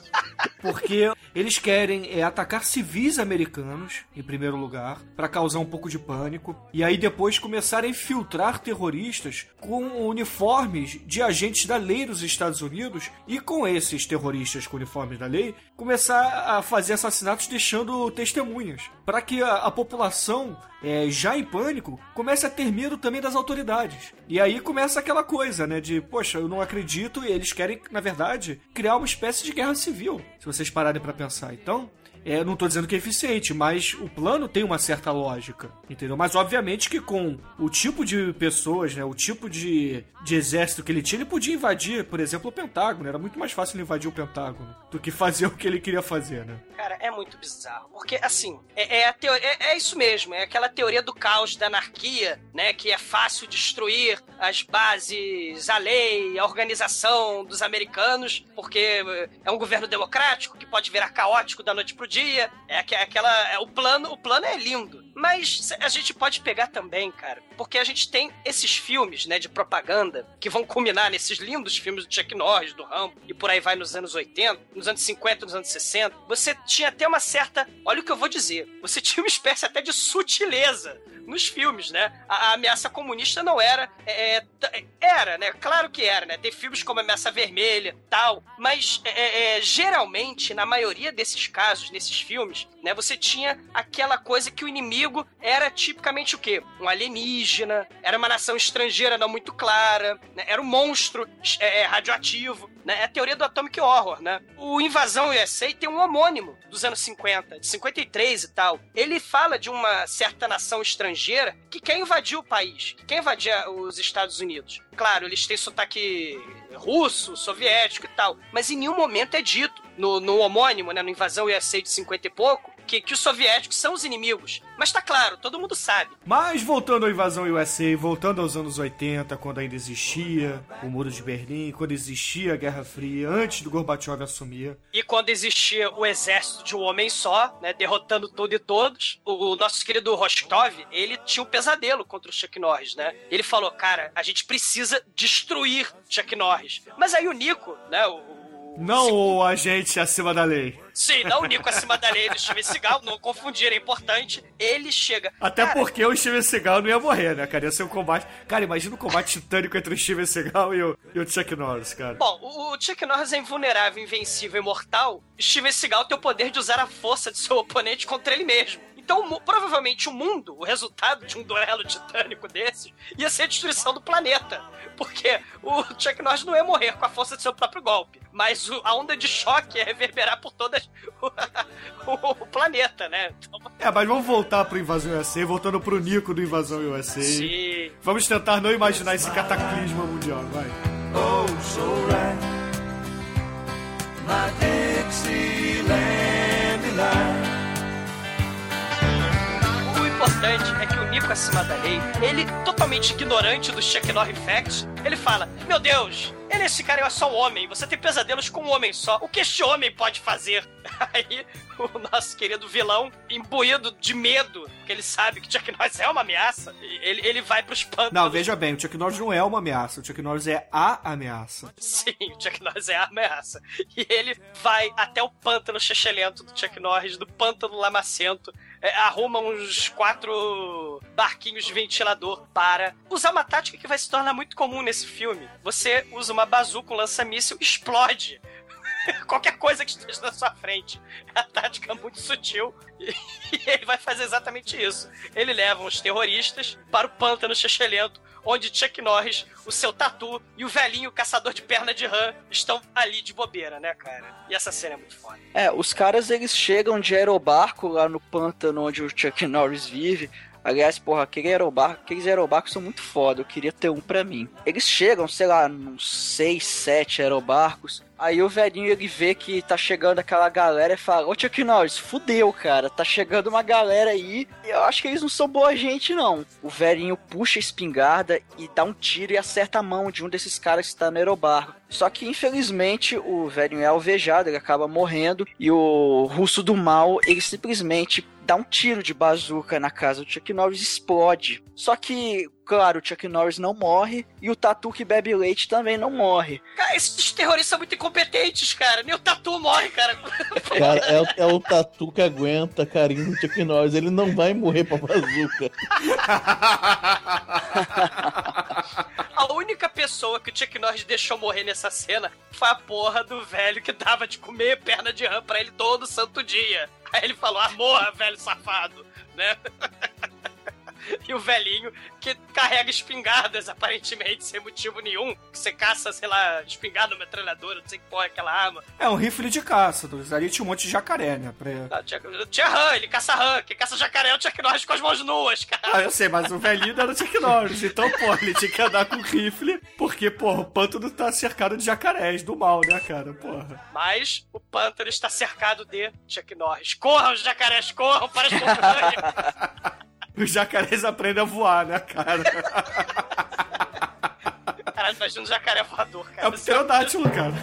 porque eles querem é, atacar civis americanos, em primeiro lugar, pra causar um pouco de pânico, e aí depois começar a infiltrar terroristas com uniformes de agentes da lei dos Estados Unidos, e com esses terroristas com uniformes da lei, começar a fazer assassinatos deixando testemunhas, para que a, a população é, já em pânico, comece a ter medo também das autoridades. E aí começa aquela coisa, né? De, poxa, eu não acredito, e eles querem, na verdade, criar uma espécie de guerra civil, se vocês pararem pra pensar. Então. É, não tô dizendo que é eficiente, mas o plano tem uma certa lógica, entendeu? Mas obviamente que com o tipo de pessoas, né, o tipo de, de exército que ele tinha, ele podia invadir, por exemplo, o Pentágono. Era muito mais fácil ele invadir o Pentágono do que fazer <laughs> o que ele queria fazer, né? Cara, é muito bizarro. Porque, assim, é, é a teo- é, é isso mesmo. É aquela teoria do caos, da anarquia, né? Que é fácil destruir as bases, a lei, a organização dos americanos, porque eh, é um governo democrático que pode virar caótico da noite pro dia. É aque- aquela. É, o, plano, o plano é lindo. Mas a gente pode pegar também, cara, porque a gente tem esses filmes, né, de propaganda, que vão culminar nesses lindos filmes do Chuck Norris, do Rambo, e por aí vai nos anos 80, nos anos 50, nos anos 60. Você tinha até uma certa. Olha o que eu vou dizer. Você <laughs> tinha uma espécie até de sutileza nos filmes, né? A, a ameaça comunista não era. é, é, t- era, né? Claro que era, né? Tem filmes como Ameaça Vermelha tal. Mas é, é, geralmente, na maioria desses casos, nesses filmes, né? Você tinha aquela coisa que o inimigo era tipicamente o quê? Um alienígena, era uma nação estrangeira não muito clara, né? era um monstro é, é, radioativo. Né? É a teoria do Atomic Horror, né? O Invasão USA tem um homônimo dos anos 50, de 53 e tal. Ele fala de uma certa nação estrangeira que quer invadir o país, que quer invadir os Estados Unidos. Claro, eles têm sotaque russo, soviético e tal, mas em nenhum momento é dito no, no homônimo, né, no Invasão USA de 50 e pouco, que, que os soviéticos são os inimigos. Mas tá claro, todo mundo sabe. Mas voltando à invasão USA, voltando aos anos 80, quando ainda existia o Muro de Berlim, quando existia a Guerra Fria, antes do Gorbachev assumir. E quando existia o exército de um homem só, né, derrotando tudo e todos, o, o nosso querido Rostov, ele tinha um pesadelo contra o Chuck Norris, né? Ele falou, cara, a gente precisa destruir Chuck Norris. Mas aí o Nico, né, o... o- Não o agente acima da lei. Sim, não o Nico acima da lei do Steven Seagal, não confundir, é importante. Ele chega... Até Cara, porque o Steven Seagal não ia morrer, né, cara? Ia ser um combate. Cara, imagina um combate titânico entre o Steven Seagal e o, e o Chuck Norris, cara. Bom, o o Chuck Norris é invulnerável, invencível, imortal. Steven Seagal tem o poder de usar a força de seu oponente contra ele mesmo. Então, provavelmente, o mundo, o resultado de um duelo titânico desse, ia ser a destruição do planeta. Porque o Chuck Norris não ia morrer com a força de seu próprio golpe. Mas o- a onda de choque ia reverberar por todo <laughs> o, o planeta, né? Então, É, mas vamos voltar pro Invasão USA, voltando pro Nico do Invasão USA. se... Vamos tentar não imaginar esse cataclisma mundial, vai. Oh, so importante é que o Nico acima da lei, ele totalmente ignorante do Chuck Norris Facts, ele fala: Meu Deus, ele esse cara é só um homem, você tem pesadelos com um homem só. O que este homem pode fazer? <laughs> Aí o nosso querido vilão, imbuído de medo, porque ele sabe que Chuck Norris é uma ameaça, ele, ele vai pros pântanos. Não, veja bem, o Chuck Norris não é uma ameaça, o Chuck Norris é a ameaça. Sim, o Chuck Norris é a ameaça. E ele vai até o pântano chechelento do Chuck Norris, do pântano lamacento, arruma uns quatro barquinhos de ventilador para usar uma tática que vai se tornar muito comum nesse filme. Você usa uma bazuca, um lança-míssil, explode <laughs> qualquer coisa que esteja na sua frente. É a tática muito sutil e, <laughs> e ele vai fazer exatamente isso. Ele leva os terroristas para o pântano chechelento, onde Chuck Norris, o seu tatu e o velhinho caçador de perna de rã estão ali de bobeira, né, cara? E essa cena é muito foda. É, os caras eles chegam de aerobarco lá no pântano onde o Chuck Norris vive. Aliás, porra, aquele aerobarco, aqueles aerobarcos são muito foda, eu queria ter um pra mim. Eles chegam, sei lá, uns 6, 7 aerobarcos, Aí o velhinho ele vê que tá chegando aquela galera e fala: Ô Chuck Norris, fudeu, cara. Tá chegando uma galera aí. E eu acho que eles não são boa gente, não. O velhinho puxa a espingarda e dá um tiro e acerta a mão de um desses caras que tá no aerobarco. Só que infelizmente o velhinho é alvejado, ele acaba morrendo. E o russo do mal, ele simplesmente dá um tiro de bazuca na casa do Chuck Norris explode. Só que, claro, o Chuck Norris não morre e o Tatu que bebe leite também não morre. Cara, esses terroristas são muito incompetentes, cara. Nem o Tatu morre, cara. Cara, é, o- é o tatu que aguenta carinho do Chuck Norris. Ele não vai morrer pra bazuca. <laughs> A única pessoa que o Chuck Norris deixou morrer nessa cena foi a porra do velho que dava de comer perna de rã pra ele todo santo dia. Aí ele falou, ah, morra, velho safado, né? <laughs> <laughs> E o velhinho que carrega espingardas, aparentemente, sem motivo nenhum. Que você caça, sei lá, espingarda, metralhadora, não sei que porra é aquela arma. É um rifle de caça. Ali tinha um monte de jacaré, né? Pra... Ah, tinha, tinha rã, ele caça rã. Quem caça jacaré é o Chuck Norris com as mãos nuas, cara. Ah, eu sei, mas o velhinho era o Chuck Norris. Então, pô, ele tinha que andar com rifle, porque, porra, o pântano tá cercado de jacarés do mal, né, cara? Porra. Mas o pântano está cercado de Chuck Norris. Corram, os jacarés, corram para as montanhas. <laughs> Os jacarés aprendem a voar, né, cara? Caralho, imagina um jacaré voador, É cara. o pterodátilo, cara.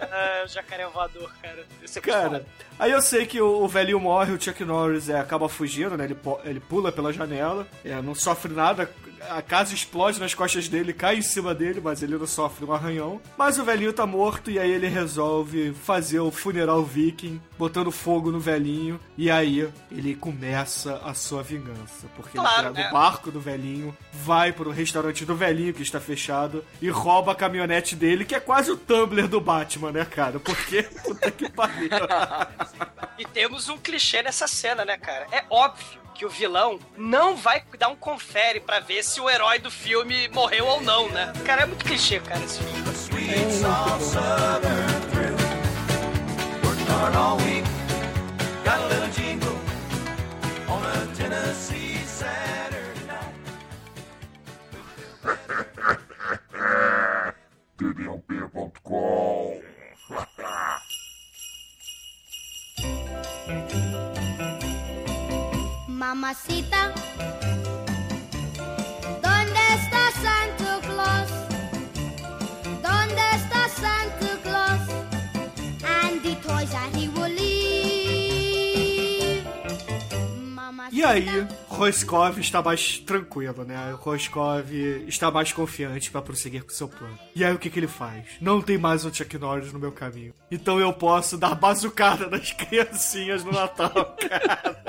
É, o jacaré voador, cara. Isso é Cara, foda. aí eu sei que o, o velhinho morre, o Chuck Norris é, acaba fugindo, né? Ele, ele pula pela janela, é, não sofre nada, a casa explode nas costas dele, cai em cima dele, mas ele não sofre um arranhão. Mas o velhinho tá morto e aí ele resolve fazer o funeral viking, botando fogo no velhinho, e aí ele começa a sua vingança. Porque Claro, ele pega né? o barco do velhinho, vai pro restaurante do velhinho que está fechado e rouba a caminhonete dele, que é quase o Tumblr do Batman, né, cara? Porque, <laughs> puta que pariu. <laughs> E temos um clichê nessa cena, né, cara? É óbvio que o vilão não vai dar um confere pra ver se o herói do filme morreu ou não, né? Cara, é muito clichê, cara, esse filme. Sweet Mamacita, ¿dónde está Santa Claus? ¿Dónde está Santa Claus? And the toys that he will leave. Mamacita. E aí, Roscoe está mais tranquilo, né? Roscoe está mais confiante para prosseguir com seu plano. E aí, o que, que ele faz? Não tem mais um Chuck Norris no meu caminho. Então eu posso dar bazucada nas <laughs> criancinhas no Natal, cara.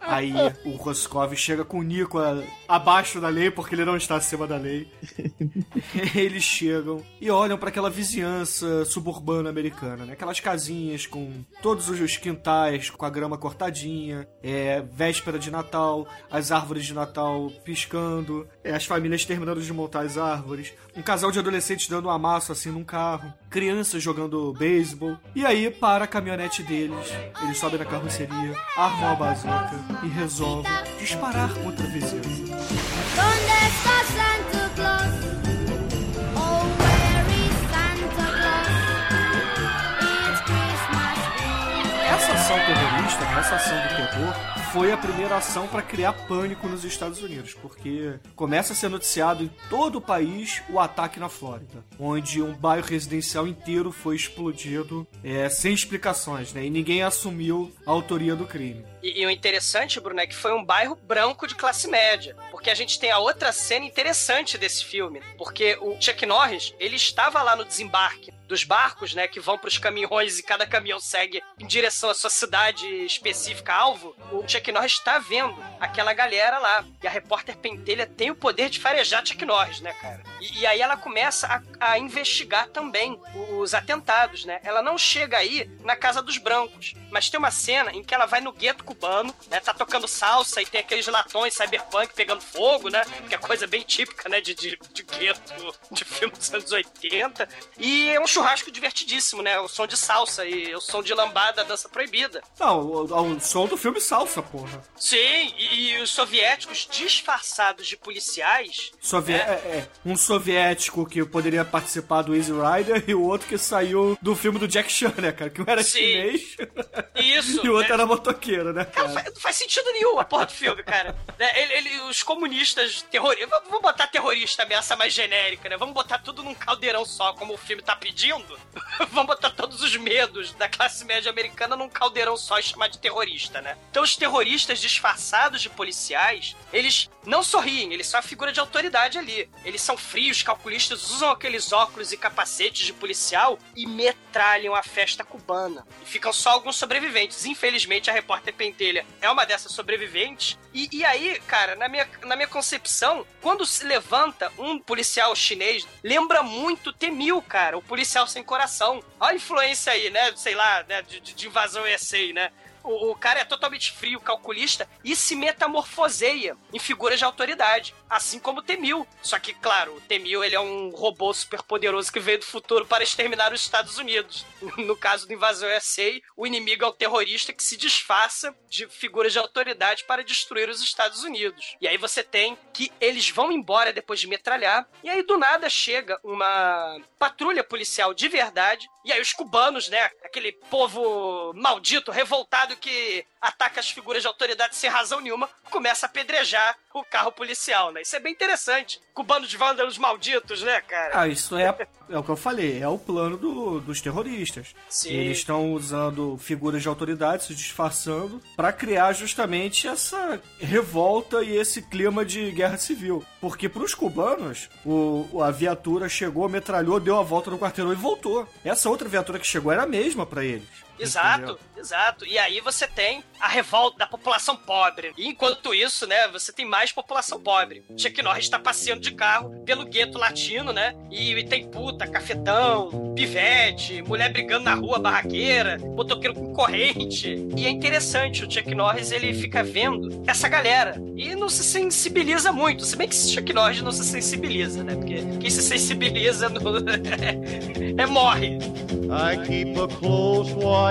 Aí o Roscoe chega com o Nico a- abaixo da lei, porque ele não está acima da lei. <laughs> Eles chegam e olham para aquela vizinhança suburbana americana, né? Aquelas casinhas com todos os quintais com a grama cortadinha, é véspera de Natal, as árvores de Natal piscando, é, as famílias terminando de montar as árvores, um casal de adolescentes dando um amasso assim num carro, crianças jogando beisebol. E aí para a caminhonete deles, eles sobem na carroceria, armam a bazuca e resolvem disparar contra a vizinhança. Oh. Essa ação terrorista, essa ação do terror, foi a primeira ação para criar pânico nos Estados Unidos, porque começa a ser noticiado em todo o país o ataque na Flórida, onde um bairro residencial inteiro foi explodido é, sem explicações, né, e ninguém assumiu a autoria do crime. E, e o interessante, Bruno, é que foi um bairro branco de classe média. Porque a gente tem a outra cena interessante desse filme. Porque o Chuck Norris, ele estava lá no desembarque dos barcos, né? Que vão pros caminhões e cada caminhão segue em direção à sua cidade específica, alvo. O Chuck Norris está vendo aquela galera lá. E a repórter Pentelha tem o poder de farejar Chuck Norris, né, cara? E, e aí ela começa a, a investigar também os atentados, né? Ela não chega aí na casa dos brancos, mas tem uma cena em que ela vai no gueto cubano, né? Tá tocando salsa e tem aqueles latões cyberpunk pegando fogo, né? Que é coisa bem típica, né? De, de, de gueto, de filme dos anos 80. E é um churrasco divertidíssimo, né? O som de salsa e o som de lambada, dança proibida. Não, o, o som do filme salsa, porra. Sim, e, e os soviéticos disfarçados de policiais. Sovie- é, é, um soviético que poderia participar do Easy Rider e o outro que saiu do filme do Jack Chan, né, cara? Que um era Sim. chinês Isso. <laughs> e o outro né? era motoqueiro, né, Cara, cara? não faz sentido nenhum a porra do filme, cara. <laughs> Né, ele- ele- os comunistas terroristas. Vamos botar terrorista, ameaça mais genérica, né? Vamos botar tudo num caldeirão só, como o filme tá pedindo. <laughs> Vamos botar todos os medos da classe média americana num caldeirão só e chamar de terrorista, né? Então os terroristas disfarçados de policiais, eles não sorriem, eles são a figura de autoridade ali. Eles são frios, calculistas, usam aqueles óculos e capacetes de policial e metralham a festa cubana. E ficam só alguns sobreviventes. Infelizmente, a repórter Pentelha é uma dessas sobreviventes. E, e aí, cara, na minha, na minha concepção, quando se levanta um policial chinês, lembra muito Temil, cara, o policial sem coração. Olha a influência aí, né? Sei lá, né? De, de- invasão USA, né? O, o cara é totalmente frio, calculista e se metamorfoseia em figuras de autoridade, assim como o Temil. Só que, claro, o Temil ele é um robô super poderoso que veio do futuro para exterminar os Estados Unidos. <laughs> No caso do Invasão USA, o inimigo é o terrorista que se disfarça de figuras de autoridade para destruir os Estados Unidos. E aí você tem que eles vão embora depois de metralhar, e aí do nada chega uma patrulha policial de verdade, e aí os cubanos, né, aquele povo maldito, revoltado que ataca as figuras de autoridade sem razão nenhuma, começa a apedrejar o carro policial, né? Isso é bem interessante. Cubanos vândalos malditos, né, cara? Ah, isso é, é o que eu falei, é o plano do- dos terroristas. Sim. Eles estão usando figuras de autoridade, se disfarçando, pra criar justamente essa revolta e esse clima de guerra civil. Porque pros cubanos, o, o- a viatura chegou, metralhou, deu a volta no quarteirão e voltou. Essa outra viatura que chegou era a mesma pra eles. Exato, Entendeu? exato. E aí você tem a revolta da população pobre. E enquanto isso, né, você tem mais população pobre. Chuck Norris está passeando de carro pelo gueto latino, né? E, e tem puta, cafetão, pivete, mulher brigando na rua, barraqueira, motoqueiro com corrente. E é interessante, o Chuck Norris ele fica vendo essa galera e não se sensibiliza muito. Se bem que esse Chuck Norris não se sensibiliza, né? Porque quem se sensibiliza <laughs> no... é morre. I keep a close watch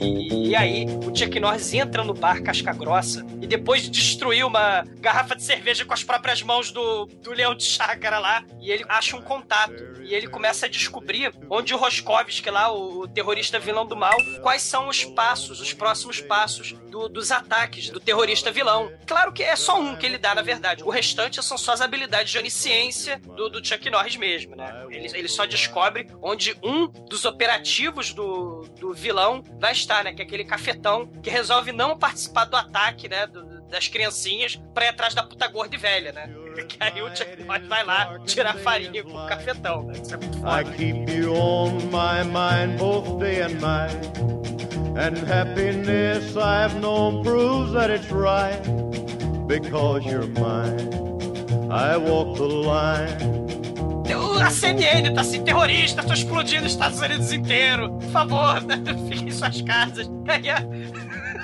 E, e aí, o Chuck Norris entra no bar Casca Grossa e depois de destruir uma garrafa de cerveja com as próprias mãos do, do leão de chácara lá, e ele acha um contato. E ele começa a descobrir onde o Roskovski lá, o, o terrorista vilão do mal, quais são os passos, os próximos passos do- dos ataques do terrorista vilão. Claro que é só um que ele dá, na verdade. O restante são só as habilidades de onisciência do, do Chuck Norris mesmo, né? Ele, ele só descobre onde um dos operativos do, do vilão vai estar, né? Que é aquele cafetão que resolve não participar do ataque, né? do- das criancinhas pra ir atrás da puta gorda e velha, né? <laughs> Que aí o Chuck Norris vai lá tirar farinha com o cafetão, né? Isso é muito I foda. keep you on my mind both day and night. And happiness I've known proves that it's right. Because you're mine, I walk the line. A CNN tá assim, terrorista, tô explodindo os Estados Unidos inteiro. Por favor, né? <laughs> fiquem em suas casas. Aí a-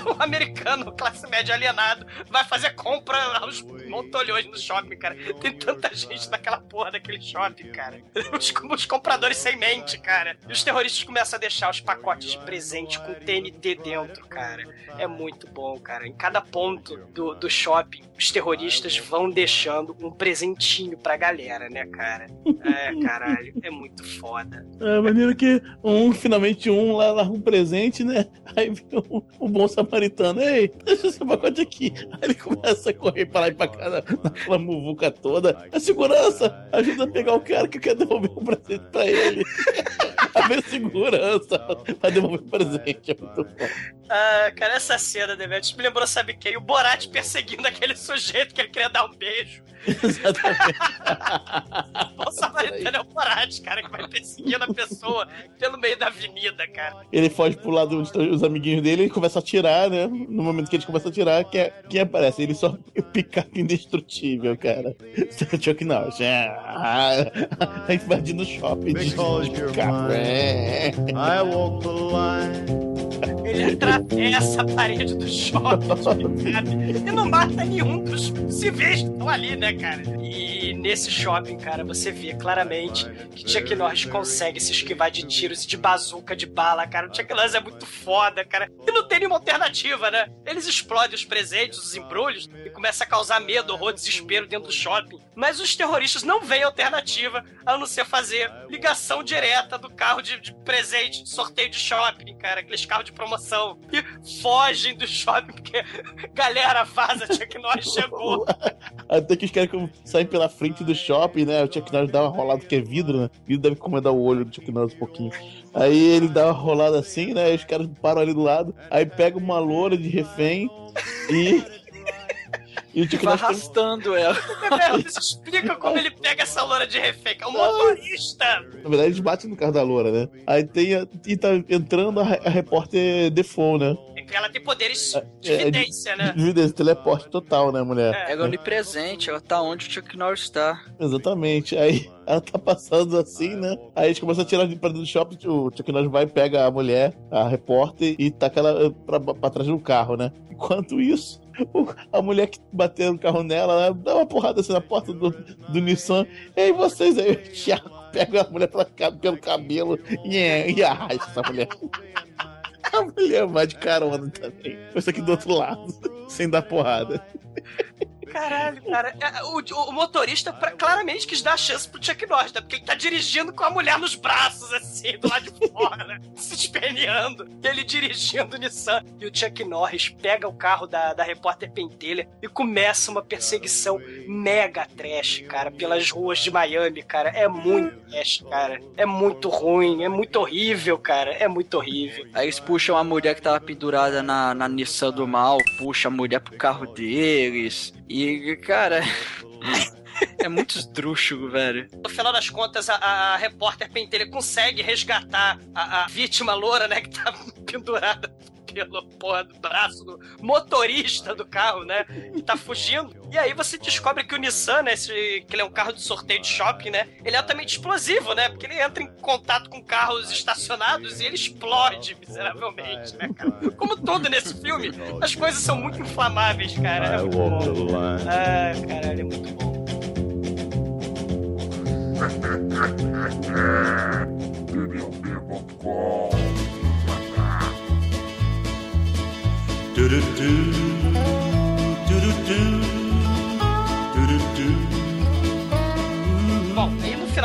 <laughs> o americano, classe média alienado, vai fazer compra aos montolhões no shopping, cara. Tem tanta gente naquela porra daquele shopping, cara. Os, os compradores sem mente, cara. E os terroristas começam a deixar os pacotes de presente com TNT dentro, cara. É muito bom, cara. Em cada ponto do, do shopping, os terroristas vão deixando um presentinho pra galera, né, cara? É, caralho, é muito foda. É maneiro que um, finalmente um lá larga um presente, né? Aí vem um, um bom samaritano, ei, deixa esse pacote aqui. Aí ele começa a correr pra lá e pra cá na- naquela muvuca toda. A segurança ajuda a pegar o cara que quer devolver o presente pra ele. <laughs> A ver segurança pra devolver o presente. É muito. Ah, cara, essa cena, Demetrius, me lembrou, sabe quem? O Borat perseguindo aquele sujeito que ele queria dar um beijo. <laughs> Exatamente. O samaritano é o Borat, cara, que vai perseguindo a pessoa pelo meio da avenida, cara. Ele foge pro lado dos os amiguinhos dele e começa a atirar, né? No momento que eles começam a atirar, que é, quem aparece? Ele só <laughs> picape indestrutível, cara. <laughs> Chuck Norris. É, ah, invadindo o shopping. de- picape. I walk the line. Ele atravessa a parede do shopping <laughs> cara, e não mata nenhum dos civis que estão ali, né, cara? E nesse shopping, cara, você vê claramente que Chuck Norris consegue se esquivar de tiros e de bazuca, de bala, cara. O Chuck Norris é muito foda, cara. E não tem nenhuma alternativa, né? Eles explodem os presentes, os embrulhos, e começa a causar medo, horror, desespero dentro do shopping. Mas os terroristas não veem alternativa a não ser fazer ligação direta do carro de, de presente, de sorteio de shopping, cara. Aqueles carros de promoção. E fogem do shopping, porque galera vaza, Chuck Norris chegou. <laughs> Até que os caras saem pela frente do shopping, né? O Chuck Norris dá uma rolada que é vidro, né? Vidro deve incomodar o olho do Chuck Norris um pouquinho. Aí ele dá uma rolada assim, né? Os caras param ali do lado. Aí pega uma loura de refém e. E o Chuck Vai arrastando ela. Explica como ele pega essa loura de refém, que é um motorista. Na verdade, eles batem no carro da loura, né? Aí tem a, e tá entrando a, a repórter Defoe, né? Ela tem poderes de É, é, evidência, né? De evidência, teleporte total, né, mulher? É. Ela é onipresente, ela tá onde o Chuck Norris tá. Exatamente. Aí ela tá passando assim, né? Aí a gente começa a tirar de pra dentro do shopping, o Chuck Norris vai, pega a mulher, a repórter, e taca ela pra, pra trás do carro, né? Enquanto isso, a mulher que bateu no carro nela, ela dá uma porrada assim na porta do, do Nissan. E aí vocês aí, o Thiago pega a mulher pela pelo cabelo e, e arrasta essa mulher. A mulher <laughs> vai de carona também. Isso aqui do outro lado, sem dar porrada. Caralho, cara. É, O, o motorista pra- claramente quis dar a chance pro Chuck Norris, né? Porque ele tá dirigindo com a mulher nos braços, assim, do lado de fora, né? <laughs> se esperneando. E ele dirigindo o Nissan. E o Chuck Norris pega o carro da, da repórter Pentelha e começa uma perseguição mega trash, cara, pelas ruas de Miami, cara. É muito trash, cara. É muito ruim, é muito horrível, cara. É muito horrível. Aí eles puxam a mulher que tava pendurada na, na Nissan do mal, puxa a mulher pro carro deles. E, cara. <laughs> é muito esdrúxulo, velho. No final das contas, a, a repórter Pentelha consegue resgatar a, a vítima loura, né? Que tá <laughs> pendurada pelo porra do braço do motorista do carro, né? E tá fugindo. E aí você descobre que o Nissan, né? Esse, que ele é um carro de sorteio de shopping, né? Ele é altamente explosivo, né? Porque ele entra em contato com carros estacionados e ele explode miseravelmente, né, cara? Como tudo nesse filme, as coisas são muito inflamáveis, cara. É muito bom. Ah, caralho, é muito bom.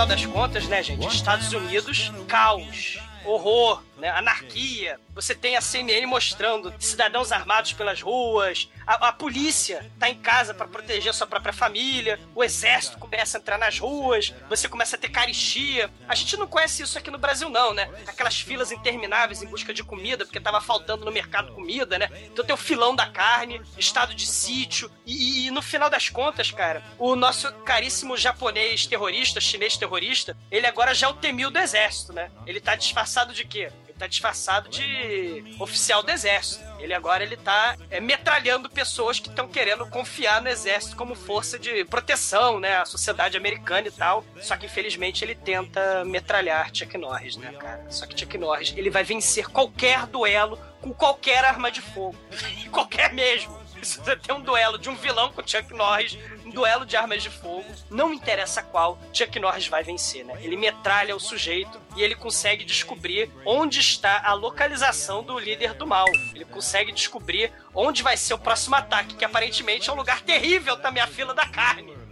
Final das contas, né, gente, Estados Unidos, caos, horror, né, anarquia. Você tem a CNN mostrando cidadãos armados pelas ruas, a, a polícia tá em casa pra proteger a sua própria família, o exército começa a entrar nas ruas, você começa a ter caristia. A gente não conhece isso aqui no Brasil não, né? Aquelas filas intermináveis em busca de comida, porque tava faltando no mercado comida, né? Então tem o filão da carne, estado de sítio, e, e no final das contas, cara, o nosso caríssimo japonês terrorista, chinês terrorista, ele agora já é o temil do exército, né? Ele tá disfarçado de quê? Tá disfarçado de oficial do exército. Ele agora ele tá é, metralhando pessoas que estão querendo confiar no exército como força de proteção, né? A sociedade americana e tal. Só que infelizmente ele tenta metralhar Chuck Norris, né, cara? Só que Chuck Norris, ele vai vencer qualquer duelo com qualquer arma de fogo. <laughs> qualquer mesmo. Se você tem um duelo de um vilão com Chuck Norris, duelo de armas de fogo, não interessa qual, Chuck Norris vai vencer, né? Ele metralha o sujeito e ele consegue descobrir onde está a localização do líder do mal. Ele consegue descobrir onde vai ser o próximo ataque, que aparentemente é um lugar terrível também, a fila da carne.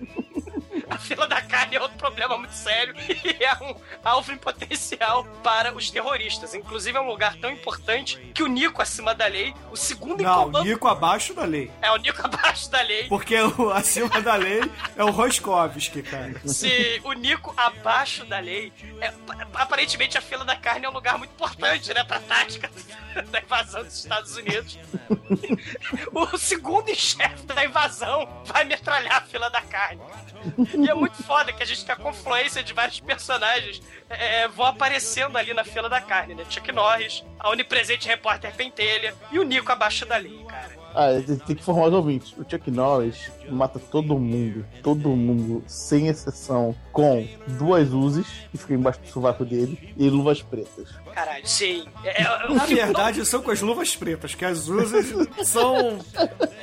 A fila da carne é outro problema muito sério e é um alvo em potencial para os terroristas. Inclusive, é um lugar tão importante que o Nico acima da lei, o segundo em Não, comando. Nico abaixo da lei. É o Nico <laughs> abaixo da lei. Porque o acima da lei é o Roskovski, cara. Se o Nico abaixo da lei, é, aparentemente a fila da carne é um lugar muito importante, né, pra tática da invasão dos Estados Unidos. <laughs> o segundo em chefe da invasão vai metralhar a fila da carne. E é muito foda que a gente tem a confluência de vários personagens é, vão aparecendo ali na fila da carne, né? Chuck Norris, a onipresente repórter Pentelha e o Nico abaixo da lei, cara. Ah, tem que informar os ouvintes. O Chuck Norris mata todo mundo, todo mundo, sem exceção, com duas Uzes, que ficam embaixo do sovaco dele, e luvas pretas. Caralho, sim. É, é, Na verdade, são com as luvas pretas, que as usas <laughs> são.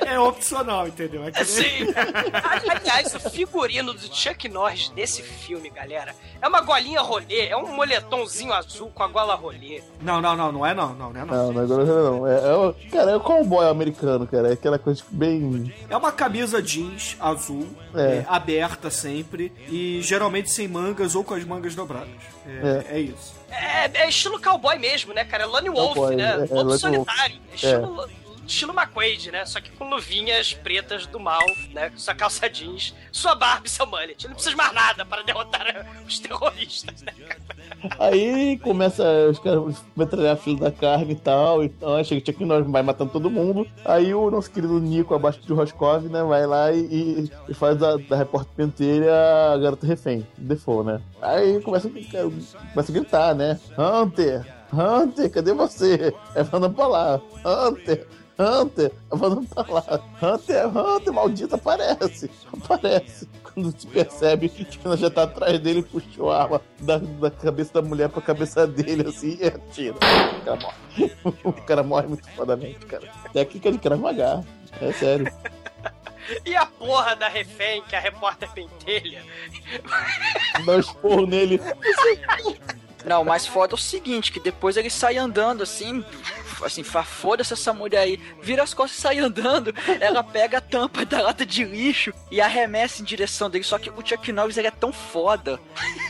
É opcional, entendeu? É que nem- Sim. <laughs> Aliás, o figurino do Chuck Norris desse filme, galera, é uma golinha rolê, é um moletomzinho azul com a gola rolê. Não, não, não, não é não, não, não é não. Não, não, agora não. É, é o, cara, é o cowboy americano, cara. É aquela coisa bem. É uma camisa jeans azul, É. é, aberta sempre, e geralmente sem mangas ou com as mangas dobradas. É, é isso. É, é estilo cowboy mesmo, né, cara? É Lone Wolf, Cowboy, né? é, é Lobo solitário. É estilo, estilo McQuaid, né? Só que com luvinhas pretas do mal, né? Sua calça jeans, sua barba e seu mullet. Ele não precisa mais nada para derrotar os terroristas, né? Aí começa os caras metralhar a fila da carne e tal. Então aí chega Chuck Norris, vai matando todo mundo. Aí o nosso querido Nico, abaixo de Roscov, né? Vai lá e, e- faz da, da repórter pentelha a garota refém, Default, né? Aí começa, começa a gritar, né? Hunter! Hunter, cadê você? É mandando pra lá. Hunter! Hunter, pra lá. Hunter, Hunter, maldito, aparece. Aparece. Quando se percebe que ela já tá atrás dele, puxou a arma da, da cabeça da mulher pra cabeça dele, assim, e atira. O cara morre. <laughs> O cara morre muito fodamente, cara. Técnica de Krav Maga. É sério. E a porra da refém, que é a repórter pentelha. Dá um esporro nele. Não, o mais foda é o seguinte, que depois ele sai andando assim, assim, foda-se essa mulher aí, vira as costas e sai andando, ela pega a tampa da lata de lixo e arremessa em direção dele, só que o Chuck Norris ele é tão foda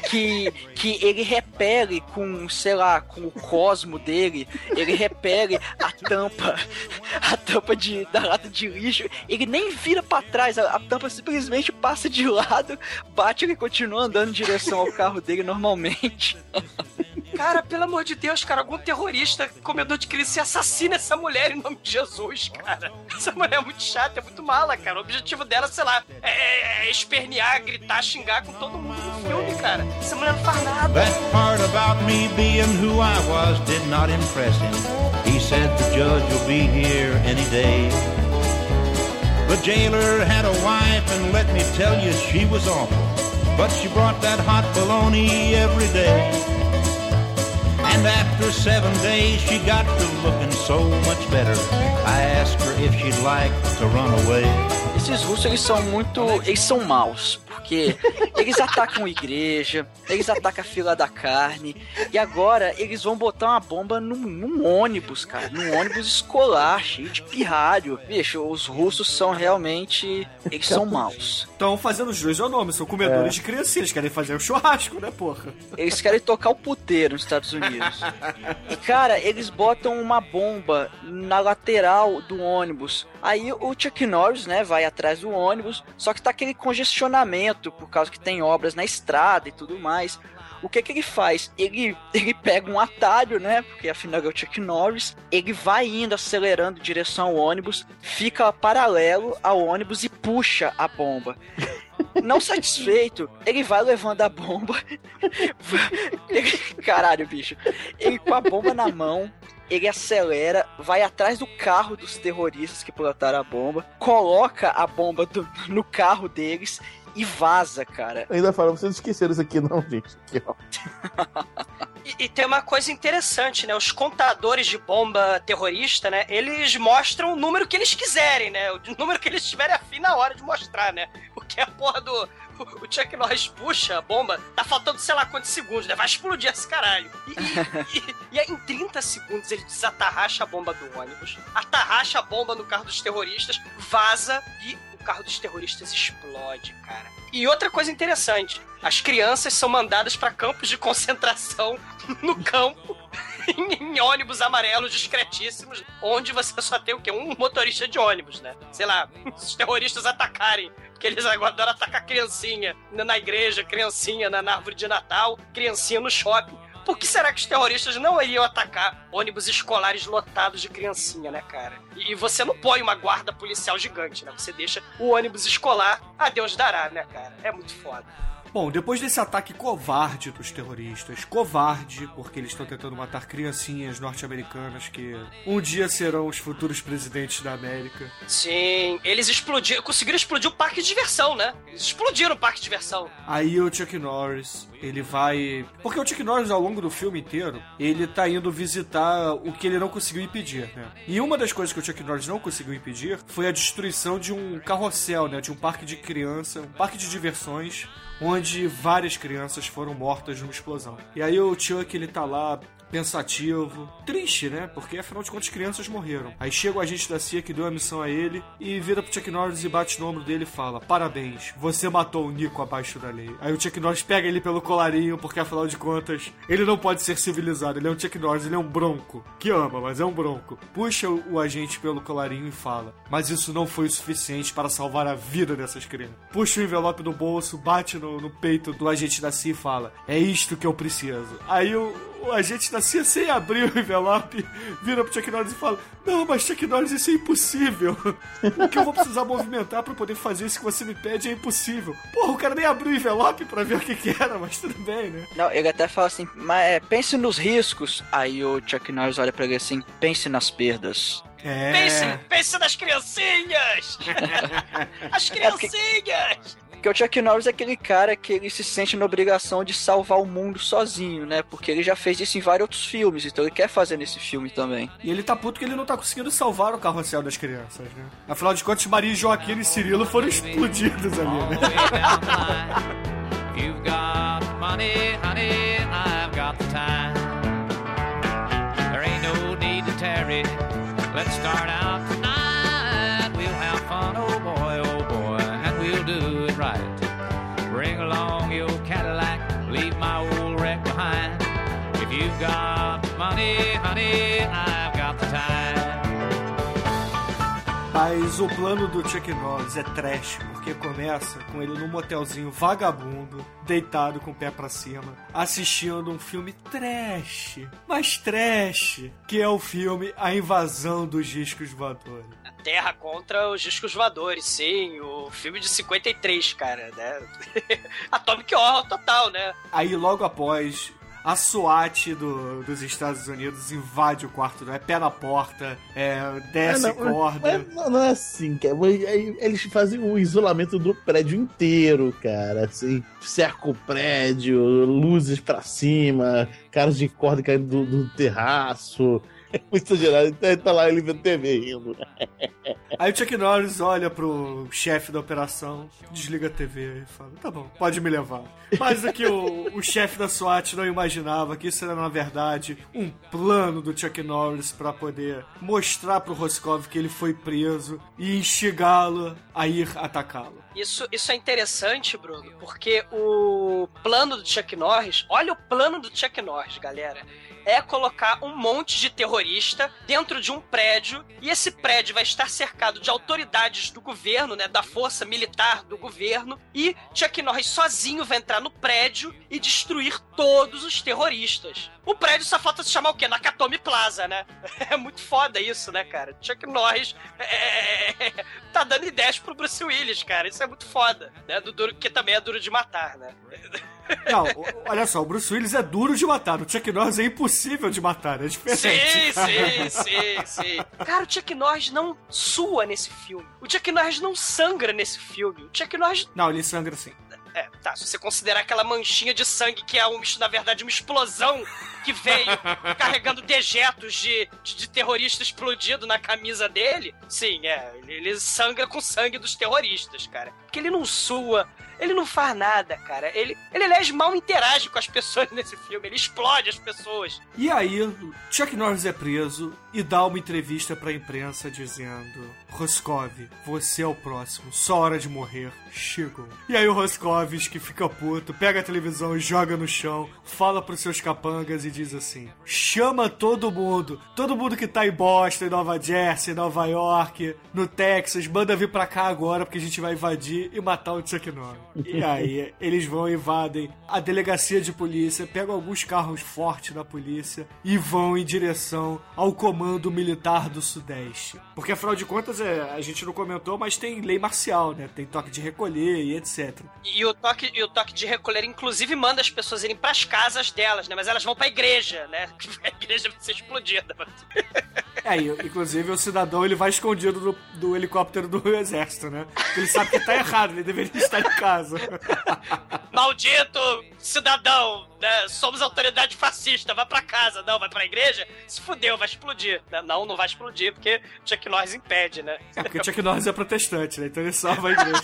que, que ele repele com, sei lá, com o cosmo dele, ele repele a tampa, a tampa de, da lata de lixo, ele nem vira pra trás, a, a tampa simplesmente passa de lado, bate ele continua andando em direção ao carro dele normalmente. <laughs> Cara, pelo amor de Deus, cara, algum terrorista, comedor de criança, assassina essa mulher em nome de Jesus, cara. Essa mulher é muito chata, é muito mala, cara. O objetivo dela, sei lá, é, é espernear, gritar, xingar com todo mundo no filme, cara. Essa mulher não faz nada. That part about me being who I was did not impress him. He said the judge will be here any day. The jailer had a wife, and let me tell you, she was awful. But she brought that hot bologna every day. And after seven days, she got to looking so much better. I asked her if she'd like to run away. Esses russos, eles são muito. Eles são maus. Porque eles atacam igreja, eles atacam a fila da carne. E agora eles vão botar uma bomba num, num ônibus, cara. Num ônibus escolar, cheio de pirralho. Bicho, os russos são realmente. Eles são maus. Estão fazendo os dois é o nome, são comedores É. de criancinhas, querem fazer o churrasco, né, porra? Eles querem tocar o puteiro nos Estados Unidos. E, cara, eles botam uma bomba na lateral do ônibus. Aí o Chuck Norris, né, vai atrás do ônibus, só que tá aquele congestionamento por causa que tem obras na estrada e tudo mais. O que que ele faz? Ele, <laughs> ele pega um atalho, né? Porque afinal é o Chuck Norris. Ele vai indo, acelerando em direção ao ônibus, fica paralelo ao ônibus e puxa a bomba. Não satisfeito, ele vai levando a bomba. <laughs> Ele- caralho, bicho. Ele com a bomba na mão, ele acelera, vai atrás do carro dos terroristas que plantaram a bomba, coloca a bomba do- no carro deles e vaza, cara. Ainda fala, vocês esqueceram isso aqui, não, gente. Aqui, ó. E, e tem uma coisa interessante, né? Os contadores de bomba terrorista, né? Eles mostram o número que eles quiserem, né? O número que eeles tiverem afim na hora de mostrar, né? Porque a porra do. O Chuck Norris puxa a bomba, tá faltando sei lá quantos segundos, né? Vai explodir esse caralho. E, e- <laughs> e- e aí, em 30 segundos ele desatarracha a bomba do ônibus, atarracha a bomba no carro dos terroristas, vaza e o carro dos terroristas explode, cara. E outra coisa interessante, as crianças são mandadas para campos de concentração no campo. <laughs> <laughs> Em, ônibus amarelos discretíssimos, onde você só tem o quê? Um motorista de ônibus, né? Sei lá, os terroristas atacarem que eles agora adoram atacar criancinha na igreja, criancinha na árvore de Natal, criancinha no shopping. Por que será que os terroristas não iriam atacar ônibus escolares lotados de criancinha, né, cara? E, e você não põe uma guarda policial gigante, né? Você deixa o ônibus escolar, a Deus dará, né, cara? É muito foda. Bom, depois desse ataque covarde dos terroristas, covarde porque eles estão tentando matar criancinhas norte-americanas que um dia serão os futuros presidentes da América. Sim, eles explodiram, conseguiram explodir o parque de diversão, né? Eles explodiram o parque de diversão. Aí o Chuck Norris, ele vai. Porque o Chuck Norris, ao longo do filme inteiro, ele tá indo visitar o que ele não conseguiu impedir, né? E uma das coisas que o Chuck Norris não conseguiu impedir foi a destruição de um carrossel, né? De um parque de criança, um parque de diversões onde várias crianças foram mortas numa explosão. E aí o Chuck ele tá lá pensativo, triste, né? Porque afinal de contas crianças morreram. Aí chega o agente da CIA que deu a missão a ele e vira pro Chuck Norris e bate no ombro dele e fala: Parabéns, você matou o Nico abaixo da lei. Aí o Chuck Norris pega ele pelo colarinho, porque afinal de contas ele não pode ser civilizado. Ele é um Chuck Norris, ele é um bronco. Que ama, mas é um bronco. Puxa o, agente pelo colarinho e fala: Mas isso não foi o suficiente para salvar a vida dessas crianças. Puxa o envelope do bolso, bate no, no peito do agente da CIA e fala: É isto que eu preciso. Aí o, o agente da CIA, sem abrir o envelope, vira pro Chuck Norris e fala: Não, mas Chuck Norris, isso é impossível. O que eu vou precisar movimentar pra poder fazer isso que você me pede é impossível. Porra, o cara nem abriu o envelope pra ver o que, que era, mas tudo bem, né? Não, ele até fala assim, mas é, pense nos riscos. Aí o Chuck Norris olha pra ele assim, pense nas perdas. É. Pense, pense nas criancinhas! <laughs> As criancinhas! Porque o Chuck Norris é aquele cara que ele se sente na obrigação de salvar o mundo sozinho, né? Porque ele já fez isso em vários outros filmes, então ele quer fazer nesse filme também. E ele tá puto que ele não tá conseguindo salvar o carrossel das crianças, né? Afinal de contas, Maria Joaquim e Cirilo foram explodidos ali, né? You've got money, honey, I've got the time. There ain't no need to tarry. Let's start got money, honey, I've got the time. Mas o plano do Chuck Norris é trash, porque começa com ele num motelzinho vagabundo, deitado com o pé pra cima, assistindo um filme trash, mas trash, que é o filme A Invasão dos Discos Voadores. Terra contra os discos voadores, sim. O filme de 53, cara, né? <laughs> Atomic Horror total, né? Aí logo após a SWAT do- dos Estados Unidos invade o quarto, é pé na porta, é, desce É, não, corda. mas não, não é assim, cara. Aí Eles fazem o isolamento do prédio inteiro, cara. Assim, cerca o prédio, luzes pra cima, caras de corda caindo do, do terraço. <laughs> Muito exagerado. Então, tá lá ele vendo TV rindo. Aí o Chuck Norris olha pro chefe da operação, desliga a TV e fala: tá bom, pode me levar. Mas o que o, o chefe da SWAT não imaginava que isso era, na verdade, um plano do Chuck Norris pra poder mostrar pro Roscoe que ele foi preso e instigá-lo a ir atacá-lo. Isso, isso é interessante, Bruno, porque o plano do Chuck Norris, olha o plano do Chuck Norris, galera. É colocar um monte de terrorista dentro de um prédio e esse prédio vai estar cercado de autoridades do governo, né, da força militar do governo e Chuck Norris sozinho vai entrar no prédio e destruir todos os terroristas. O prédio só falta se chamar o quê? Nakatomi Plaza, né? <laughs> É muito foda isso, né, cara? Chuck Norris é, tá dando ideias pro Bruce Willis, cara. Isso é muito foda, né? Do duro, que também é duro de matar, né? <laughs> Não, olha só, o Bruce Willis é duro de matar, o Chuck Norris é impossível de matar, é diferente. Sim, cara. sim, sim, sim. Cara, o Chuck Norris não sua nesse filme. O Chuck Norris não sangra nesse filme. O Chuck Norris Não, ele sangra sim. É, tá, se você considerar aquela manchinha de sangue que é, um, na verdade, uma explosão que veio carregando dejetos de, de, de terrorista explodido na camisa dele, sim, é, ele, ele sangra com sangue dos terroristas, cara. Porque ele não sua, ele não faz nada, cara. Ele, ele aliás, mal interage com as pessoas <laughs> nesse filme, ele explode as pessoas. E aí, Chuck Norris é preso e dá uma entrevista pra imprensa dizendo: Roscov, você é o próximo, só hora de morrer, chegou. E aí o Roscovs, que fica puto, pega a televisão e joga no chão, fala pros seus capangas e diz assim: chama todo mundo, todo mundo que tá em Boston, em Nova Jersey, Nova York, no Texas, manda vir pra cá agora porque a gente vai invadir e matar o Chuck Norris. E aí, eles vão e invadem a delegacia de polícia, pegam alguns carros fortes da polícia e vão em direção ao comando militar do Sudeste. Porque afinal de contas, é, a gente não comentou, mas tem lei marcial, né? Tem toque de recolher e etc. E o toque, e o toque de recolher, inclusive, manda as pessoas irem pras casas delas, né? Mas elas vão pra igreja, né? <laughs> A igreja vai ser explodida. É, e, inclusive o cidadão ele vai escondido do, do helicóptero do <laughs> exército, né? Ele sabe que tá errado, ele deveria estar em casa. <laughs> Maldito cidadão, né? Somos autoridade fascista, vai pra casa. Não, vai pra igreja? Se fudeu, vai explodir. Não, não vai explodir, porque Chuck Norris impede, né? É porque Chuck Norris é protestante, né? Então ele salva a igreja.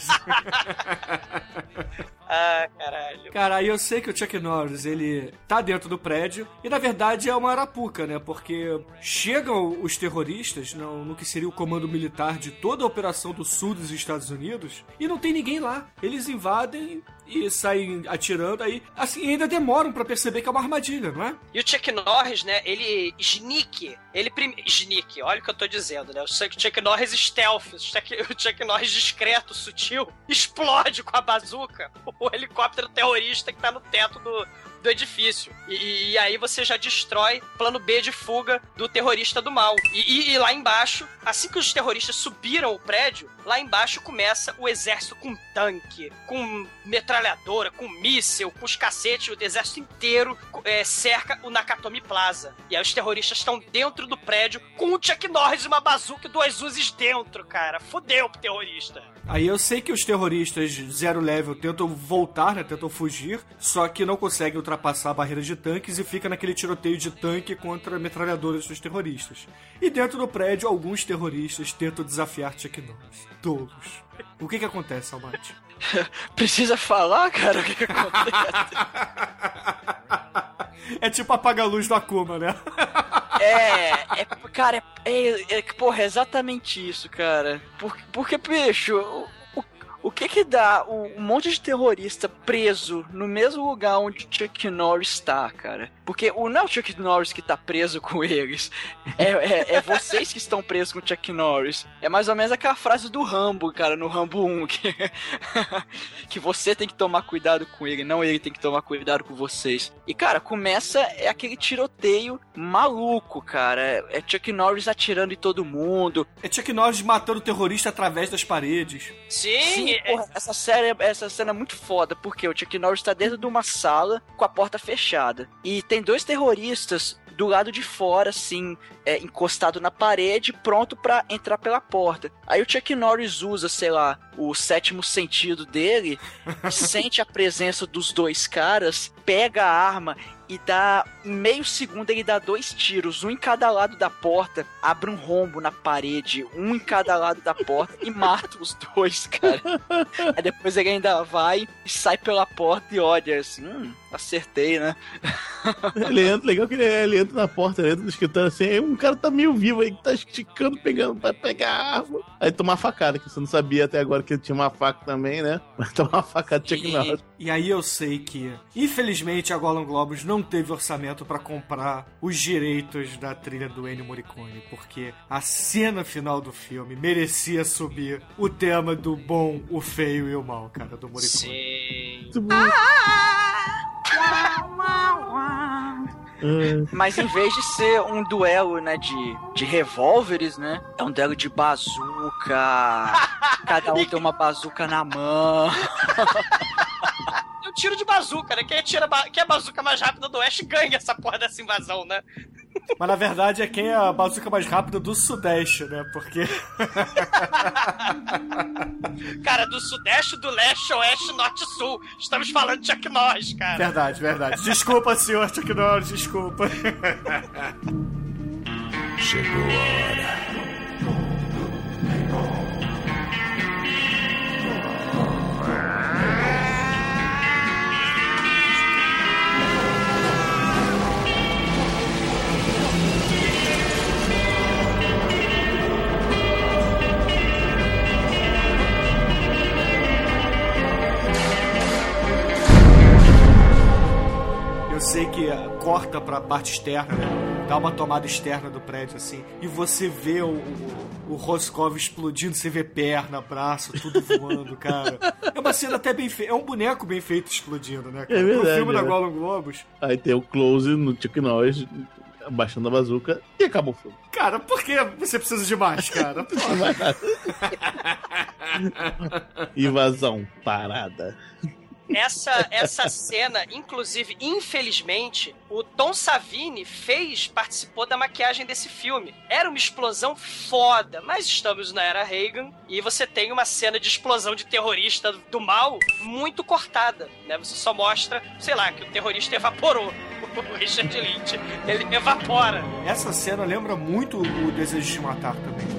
<laughs> ah, caralho. Cara, aí eu sei que o Chuck Norris, ele tá dentro do prédio e na verdade é uma arapuca, né? Porque chegam os terroristas no, no que seria o comando militar de toda a operação do sul dos Estados Unidos e não tem ninguém lá. Eles invadem e saem atirando aí. Assim, ainda demoram pra perceber que é uma armadilha, não é? E o Chuck Norris, né, ele sneak, ele prim... sneak, olha o que eu tô dizendo, né? O Chuck Norris stealth, o Chuck, <laughs> o Chuck Norris discreto, sutil, explode com a bazuca o helicóptero terrorista que tá no teto do, do edifício. E, e, aí você já destrói plano B de fuga do terrorista do mal. E, e, e, lá embaixo, assim que os terroristas subiram o prédio, lá embaixo começa o exército com tanque, com metralhadora, com míssil, com os cacetes, o exército inteiro é, cerca o Nakatomi Plaza. E aí os terroristas estão dentro do prédio com o Chuck Norris e uma bazuca e duas Uzis dentro, cara. Fudeu pro terrorista. Aí eu sei que os terroristas zero level tentam voltar, né? Tentam fugir, só que não conseguem ultrapassar a barreira de tanques e fica naquele tiroteio de tanque contra metralhadoras dos terroristas. E dentro do prédio, alguns terroristas tentam desafiar Chuck Norris. Todos. O que que acontece, Almighty? <laughs> Precisa falar, cara, o que, que acontece? <laughs> é tipo apagar a luz do Akuma, né? É, é cara, é, é, é, porra, é exatamente isso, cara. Por, porque, bicho, o, o, o que que dá um monte de terrorista preso no mesmo lugar onde Chuck Norris está, cara? Porque o não é o Chuck Norris que tá preso com eles, é, é, é, vocês que estão presos com o Chuck Norris. É mais ou menos aquela frase do Rambo, cara, no Rambo 1, que, <laughs> que você tem que tomar cuidado com ele, não ele tem que tomar cuidado com vocês. E, cara, começa é aquele tiroteio maluco, cara. É, é Chuck Norris atirando em todo mundo. É Chuck Norris matando o terrorista através das paredes. Sim, Sim porra, essa, série, essa cena é muito foda, porque o Chuck Norris tá dentro de uma sala com a porta fechada. E tem dois terroristas do lado de fora, assim, é, encostado na parede, pronto para entrar pela porta. Aí o Chuck Norris usa, sei lá, o sétimo sentido dele, <laughs> sente a presença dos dois caras, pega a arma e dá em meio segundo ele dá dois tiros, um em cada lado da porta, abre um rombo na parede, um em cada lado da porta e mata os dois, cara. <laughs> Aí depois ele ainda vai e sai pela porta e olha assim, hum, acertei, né? <laughs> ele entra, legal que ele, ele entra na porta, ele entra no escritório assim, aí um cara tá meio vivo aí, que tá esticando, pegando pra pegar a arma. Aí toma uma facada, que você não sabia até agora que ele tinha uma faca também, né? <laughs> Mas toma uma facada de Chuck Norris. E aí eu sei que, infelizmente, a Golan Globus não teve orçamento para comprar os direitos da trilha do Ennio Morricone, porque a cena final do filme merecia subir o tema do bom, o feio e o mal, cara, do Morricone. Sim. Muito bom. Mas em vez de ser um duelo, né, de, de revólveres, né, é um duelo de bazuca. <laughs> Cada um tem uma bazuca na mão. <laughs> É um tiro de bazuca, né? Quem, atira ba... Quem é a bazuca mais rápida do Oeste ganha essa porra dessa invasão, né? Mas na verdade é quem é a bazuca mais rápida do Sudeste, né? Porque. <laughs> Cara, do Sudeste, do Leste, Oeste, Norte e Sul. Estamos falando de Chuck Norris, cara. Verdade, verdade. Desculpa, senhor Chuck Norris, desculpa. <laughs> Chegou a hora. Ah, corta pra parte externa, né? Dá uma tomada externa do prédio, assim. E você vê o, o, o Roscov explodindo, você vê perna, braço, tudo voando, <laughs> cara. É uma cena até bem feita. É um boneco bem feito explodindo, né, cara? É verdade, Pro filme da é. Golden Globos. Aí tem o close no Chuck Norris abaixando a bazuca e acaba o filme. Cara, por que você precisa de mais, cara? <laughs> <laughs> Invasão parada. Essa, essa cena, inclusive, infelizmente, o Tom Savini fez, participou da maquiagem desse filme. Era uma explosão foda, mas estamos na era Reagan e você tem uma cena de explosão de terrorista do mal muito cortada, né? Você só mostra, sei lá, que o terrorista evaporou. <laughs> O Richard Lynch, ele evapora. Essa cena lembra muito o Desejo de Matar também.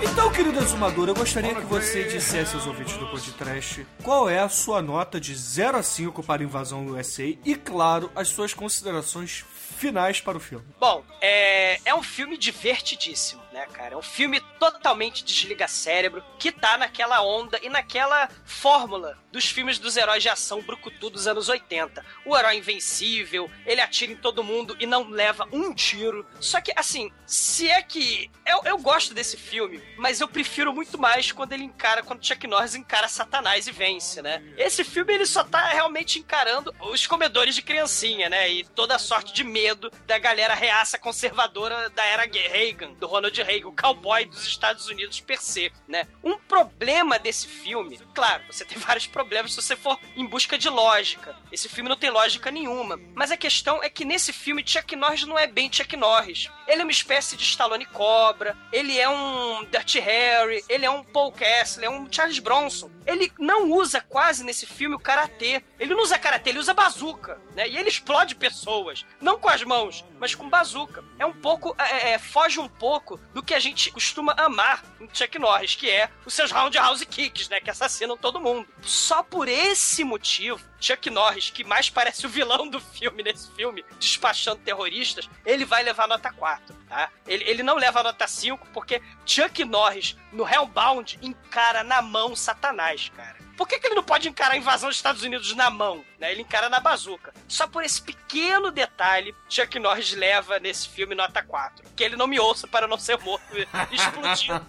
Então, querido exumador, eu gostaria que você dissesse aos ouvintes do podcast qual é a sua nota de 0 a 5 para Invasão USA e, claro, as suas considerações finais para o filme. Bom, é, é um filme divertidíssimo, né, cara? É um filme totalmente desliga-cérebro, que tá naquela onda e naquela fórmula dos filmes dos heróis de ação brucutu dos anos 80. O herói invencível, ele atira em todo mundo e não leva um tiro. Só que, assim, se é que... Eu, eu gosto desse filme, mas eu prefiro muito mais quando ele encara, quando Chuck Norris encara Satanás e vence, né? Esse filme, ele só tá realmente encarando os comedores de criancinha, né? E toda a sorte de medo da galera reaça conservadora da era Reagan, do Ronald Reagan, o cowboy dos Estados Unidos per se, né? Um problema desse filme, claro, você tem <laughs> vários problemas se você for em busca de lógica. Esse filme não tem lógica nenhuma. Mas a questão é que nesse filme Chuck Norris não é bem Chuck Norris. Ele é uma espécie de Stallone Cobra, ele é um Dirty Harry, ele é um Paul Kessler, é um Charles Bronson. Ele não usa quase nesse filme o karatê. Ele não usa karatê, ele usa bazuca, né? E ele explode pessoas, não com as mãos, mas com bazuca. É um pouco, é, é, foge um pouco do que a gente costuma amar em Chuck Norris, que é os seus roundhouse kicks, né? Que assassinam todo mundo. Só por esse motivo, Chuck Norris, que mais parece o vilão do filme nesse filme, despachando terroristas, ele vai levar nota 4, tá? Ele, ele não leva nota 5 porque Chuck Norris, no Hellbound, encara na mão Satanás, cara. Por que, que ele não pode encarar a invasão dos Estados Unidos na mão? Ele encara na bazuca. Só por esse pequeno detalhe, Chuck Norris leva nesse filme nota 4. Que ele não me ouça para não ser morto <laughs> explodido.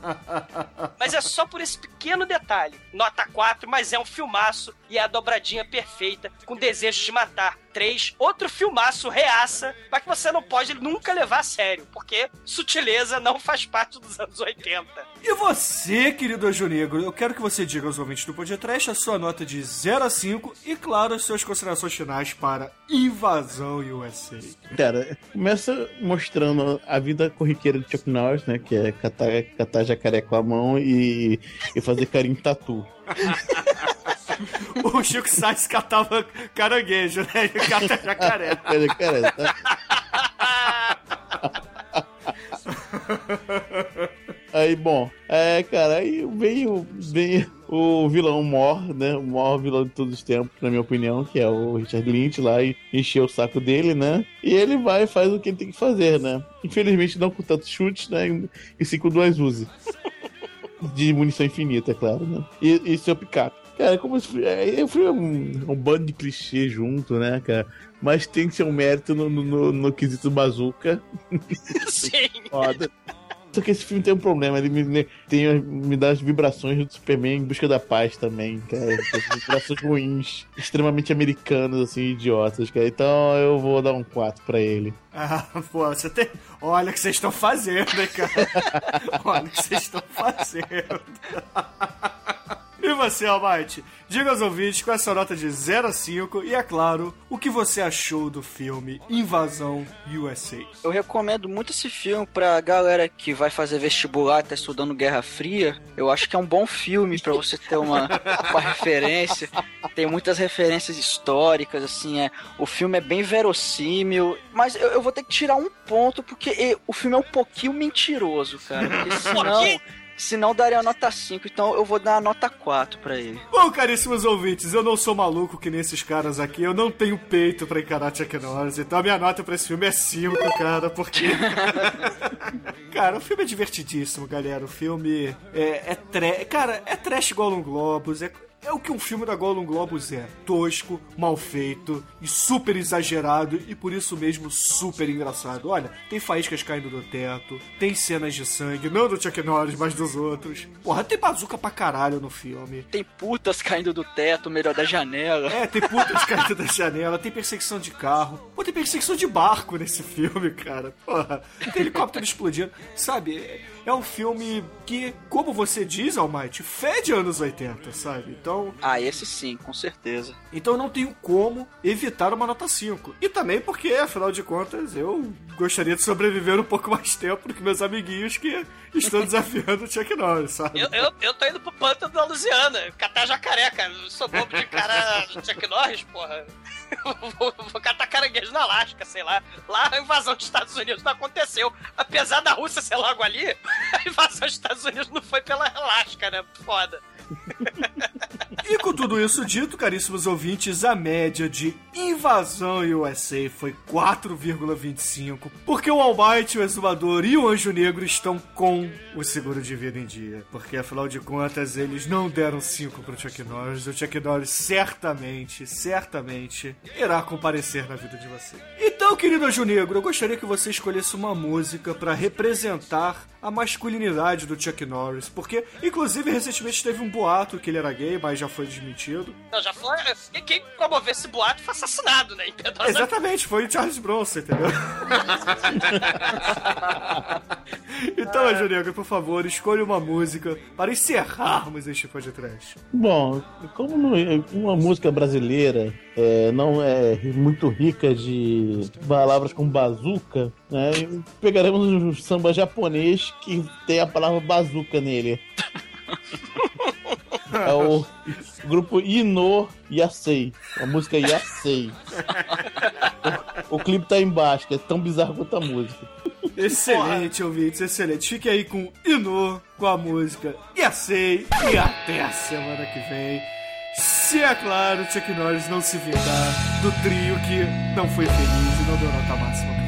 Mas é só por esse pequeno detalhe. Nota 4, mas é um filmaço e é a dobradinha perfeita, com desejo de matar. 3, outro filmaço reaça, mas que você não pode nunca levar a sério, porque sutileza não faz parte dos anos 80. E você, querido Anjo Negro, eu quero que você diga aos ouvintes do podcast a sua nota de 0 a 5 e, claro, as suas considerações finais para Invasão USA. Cara, começa mostrando a vida corriqueira de Chuck Norris, né? Que é catar, catar jacaré com a mão e, e fazer carinho em tatu. <laughs> o Chico Sainz catava caranguejo, né? Ele cata jacaré. <laughs> jacaré, tá? <laughs> Aí, bom, é, cara, aí vem o, vem o vilão Mor, né? O maior vilão de todos os tempos, na minha opinião, que é o Richard Lynch lá e encheu o saco dele, né? E ele vai e faz o que ele tem que fazer, né? Infelizmente não com tantos chutes, né? E sim com duas Uzi. <laughs> De munição infinita, é claro, né? E, e seu picape. Cara, como esse é, eu fui um, um bando de clichê junto, né, cara? Mas tem seu mérito no, no, no, no quesito bazuca. <laughs> Sim. Foda. Só que esse filme tem um problema, ele me, tem, me dá as vibrações do Superman em busca da paz também, cara. Essas <laughs> vibrações ruins, extremamente americanas, assim, idiotas, cara. Então eu vou dar um 4 pra ele. Ah, pô, você tem. Olha o que vocês estão fazendo, hein, cara? <laughs> Olha o que vocês estão fazendo. <laughs> E você, Almighty? Diga aos ouvintes qual é a sua nota de 0 a 5 e, é claro, o que você achou do filme Invasão USA. Eu recomendo muito esse filme pra galera que vai fazer vestibular, tá estudando Guerra Fria. Eu acho que é um bom filme pra você ter uma, <laughs> uma referência. Tem muitas referências históricas, assim, é. O filme é bem verossímil, mas eu, eu vou ter que tirar um ponto porque eh, o filme é um pouquinho mentiroso, cara. Porque <laughs> senão, senão daria nota 5, então eu vou dar a nota 4 pra ele. Bom, caríssimos ouvintes, eu não sou maluco que nem esses caras aqui, eu não tenho peito pra encarar Chuck Norris, então a minha nota pra esse filme é 5, cara, porque... <laughs> cara, o filme é divertidíssimo, galera, o filme é, é trash, cara, é trash Gollum Globus, é... É o que um filme da Gollum Globus é. Tosco, mal feito e super exagerado e por isso mesmo super engraçado. Olha, tem faíscas caindo do teto, tem cenas de sangue, não do Chuck Norris, mas dos outros. Porra, tem bazuca pra caralho no filme. Tem putas caindo do teto, melhor da janela. É, tem putas <laughs> caindo da janela, tem perseguição de carro. Pô, tem perseguição de barco nesse filme, cara. Porra, tem helicóptero explodindo. Sabe, é, um filme que, como você diz, Almighty, fede anos 80, sabe? Então, Ah, esse sim, com certeza. então não tenho como evitar uma nota 5. E também porque, afinal de contas, eu gostaria de sobreviver um pouco mais tempo do que meus amiguinhos que estão desafiando o Chuck Norris, sabe? Eu, eu, eu tô indo pro pântano da Lusiana, catar jacaré, cara. Eu sou bobo de cara Chuck Norris, porra. Vou, vou catar caranguejo na Alasca, sei lá. Lá a invasão dos Estados Unidos não aconteceu. Apesar da Rússia ser logo ali, <laughs> a invasão dos Estados Unidos não foi pela Alasca, né? Foda. <laughs> E com tudo isso dito, caríssimos ouvintes, a média de invasão USA foi 4,25, porque o Almighty, o Exumador e o Anjo Negro estão com o seguro de vida em dia. Porque afinal de contas, eles não deram 5 pro Chuck Norris. O Chuck Norris certamente, certamente irá comparecer na vida de você. Então, querido Anjo Negro, eu gostaria que você escolhesse uma música para representar a masculinidade do Chuck Norris, porque inclusive recentemente teve um boato que ele era gay, mas já foi desmentido. Não, já foi. E quem promover esse boato foi assassinado, né? Exatamente, foi o Charles Bronson, entendeu? <laughs> então, Anjo Negro, por favor, escolha uma música para encerrarmos este podcast. Bom, como não- uma música brasileira é, não é muito rica de palavras com bazuca, né, pegaremos um samba japonês que tem a palavra bazuca nele. É o grupo Ino Yasei. A música Yasei. O, o clipe tá embaixo, é tão bizarro quanto a música. Excelente, ouvintes, excelente. Fique aí com Inu, com a música Yasei e até a semana que vem. Se é claro, Chuck Norris não se vingar do trio que não foi feliz e não deu nota máxima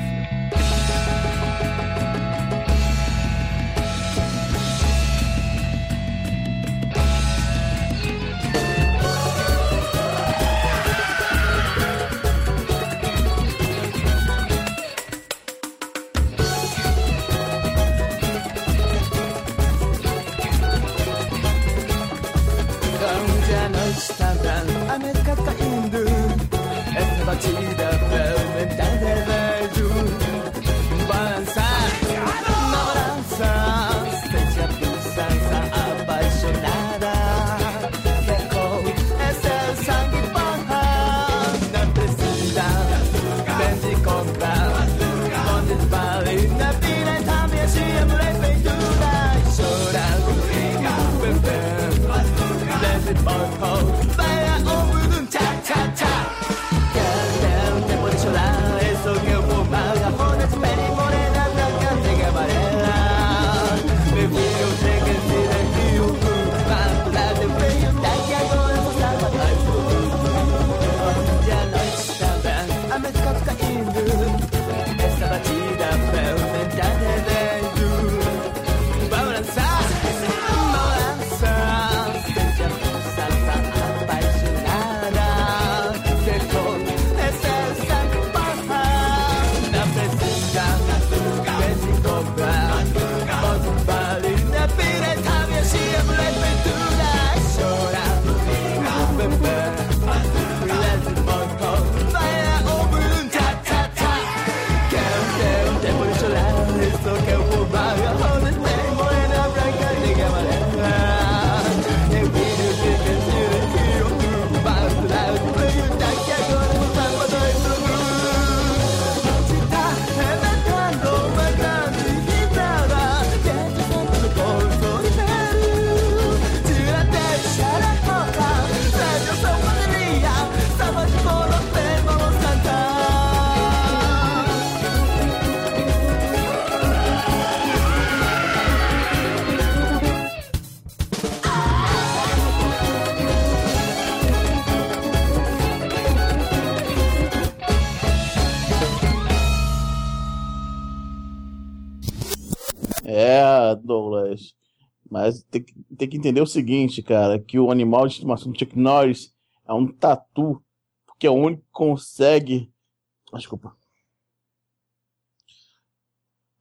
Mas tem, que- tem que entender o seguinte, cara, que o animal de estimação do Chuck Norris é um tatu, porque é o único que consegue. Ah, Desculpa.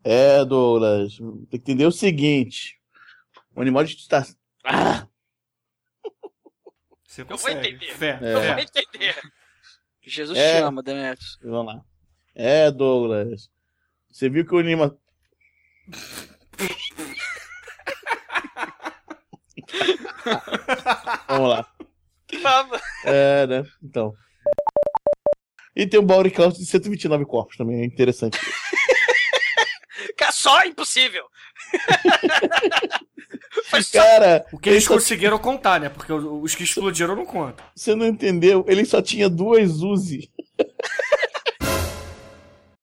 É, Douglas, tem que entender o seguinte. O animal de estimação. Ah! Você Eu vou entender. Fé, É. Eu vou entender. Jesus É. te ama, Demetrius. Vamos lá. É, Douglas. Você viu que o anima. <laughs> <laughs> Vamos lá. Vamos. É, né? Então. E tem um Bowery Cloud de 129 corpos também, é interessante. <laughs> Cara, Só impossível. <laughs> Foi só Cara, O que eles só- conseguiram contar, né? Porque os que explodiram não contam. você não entendeu? Ele só tinha duas Uzi.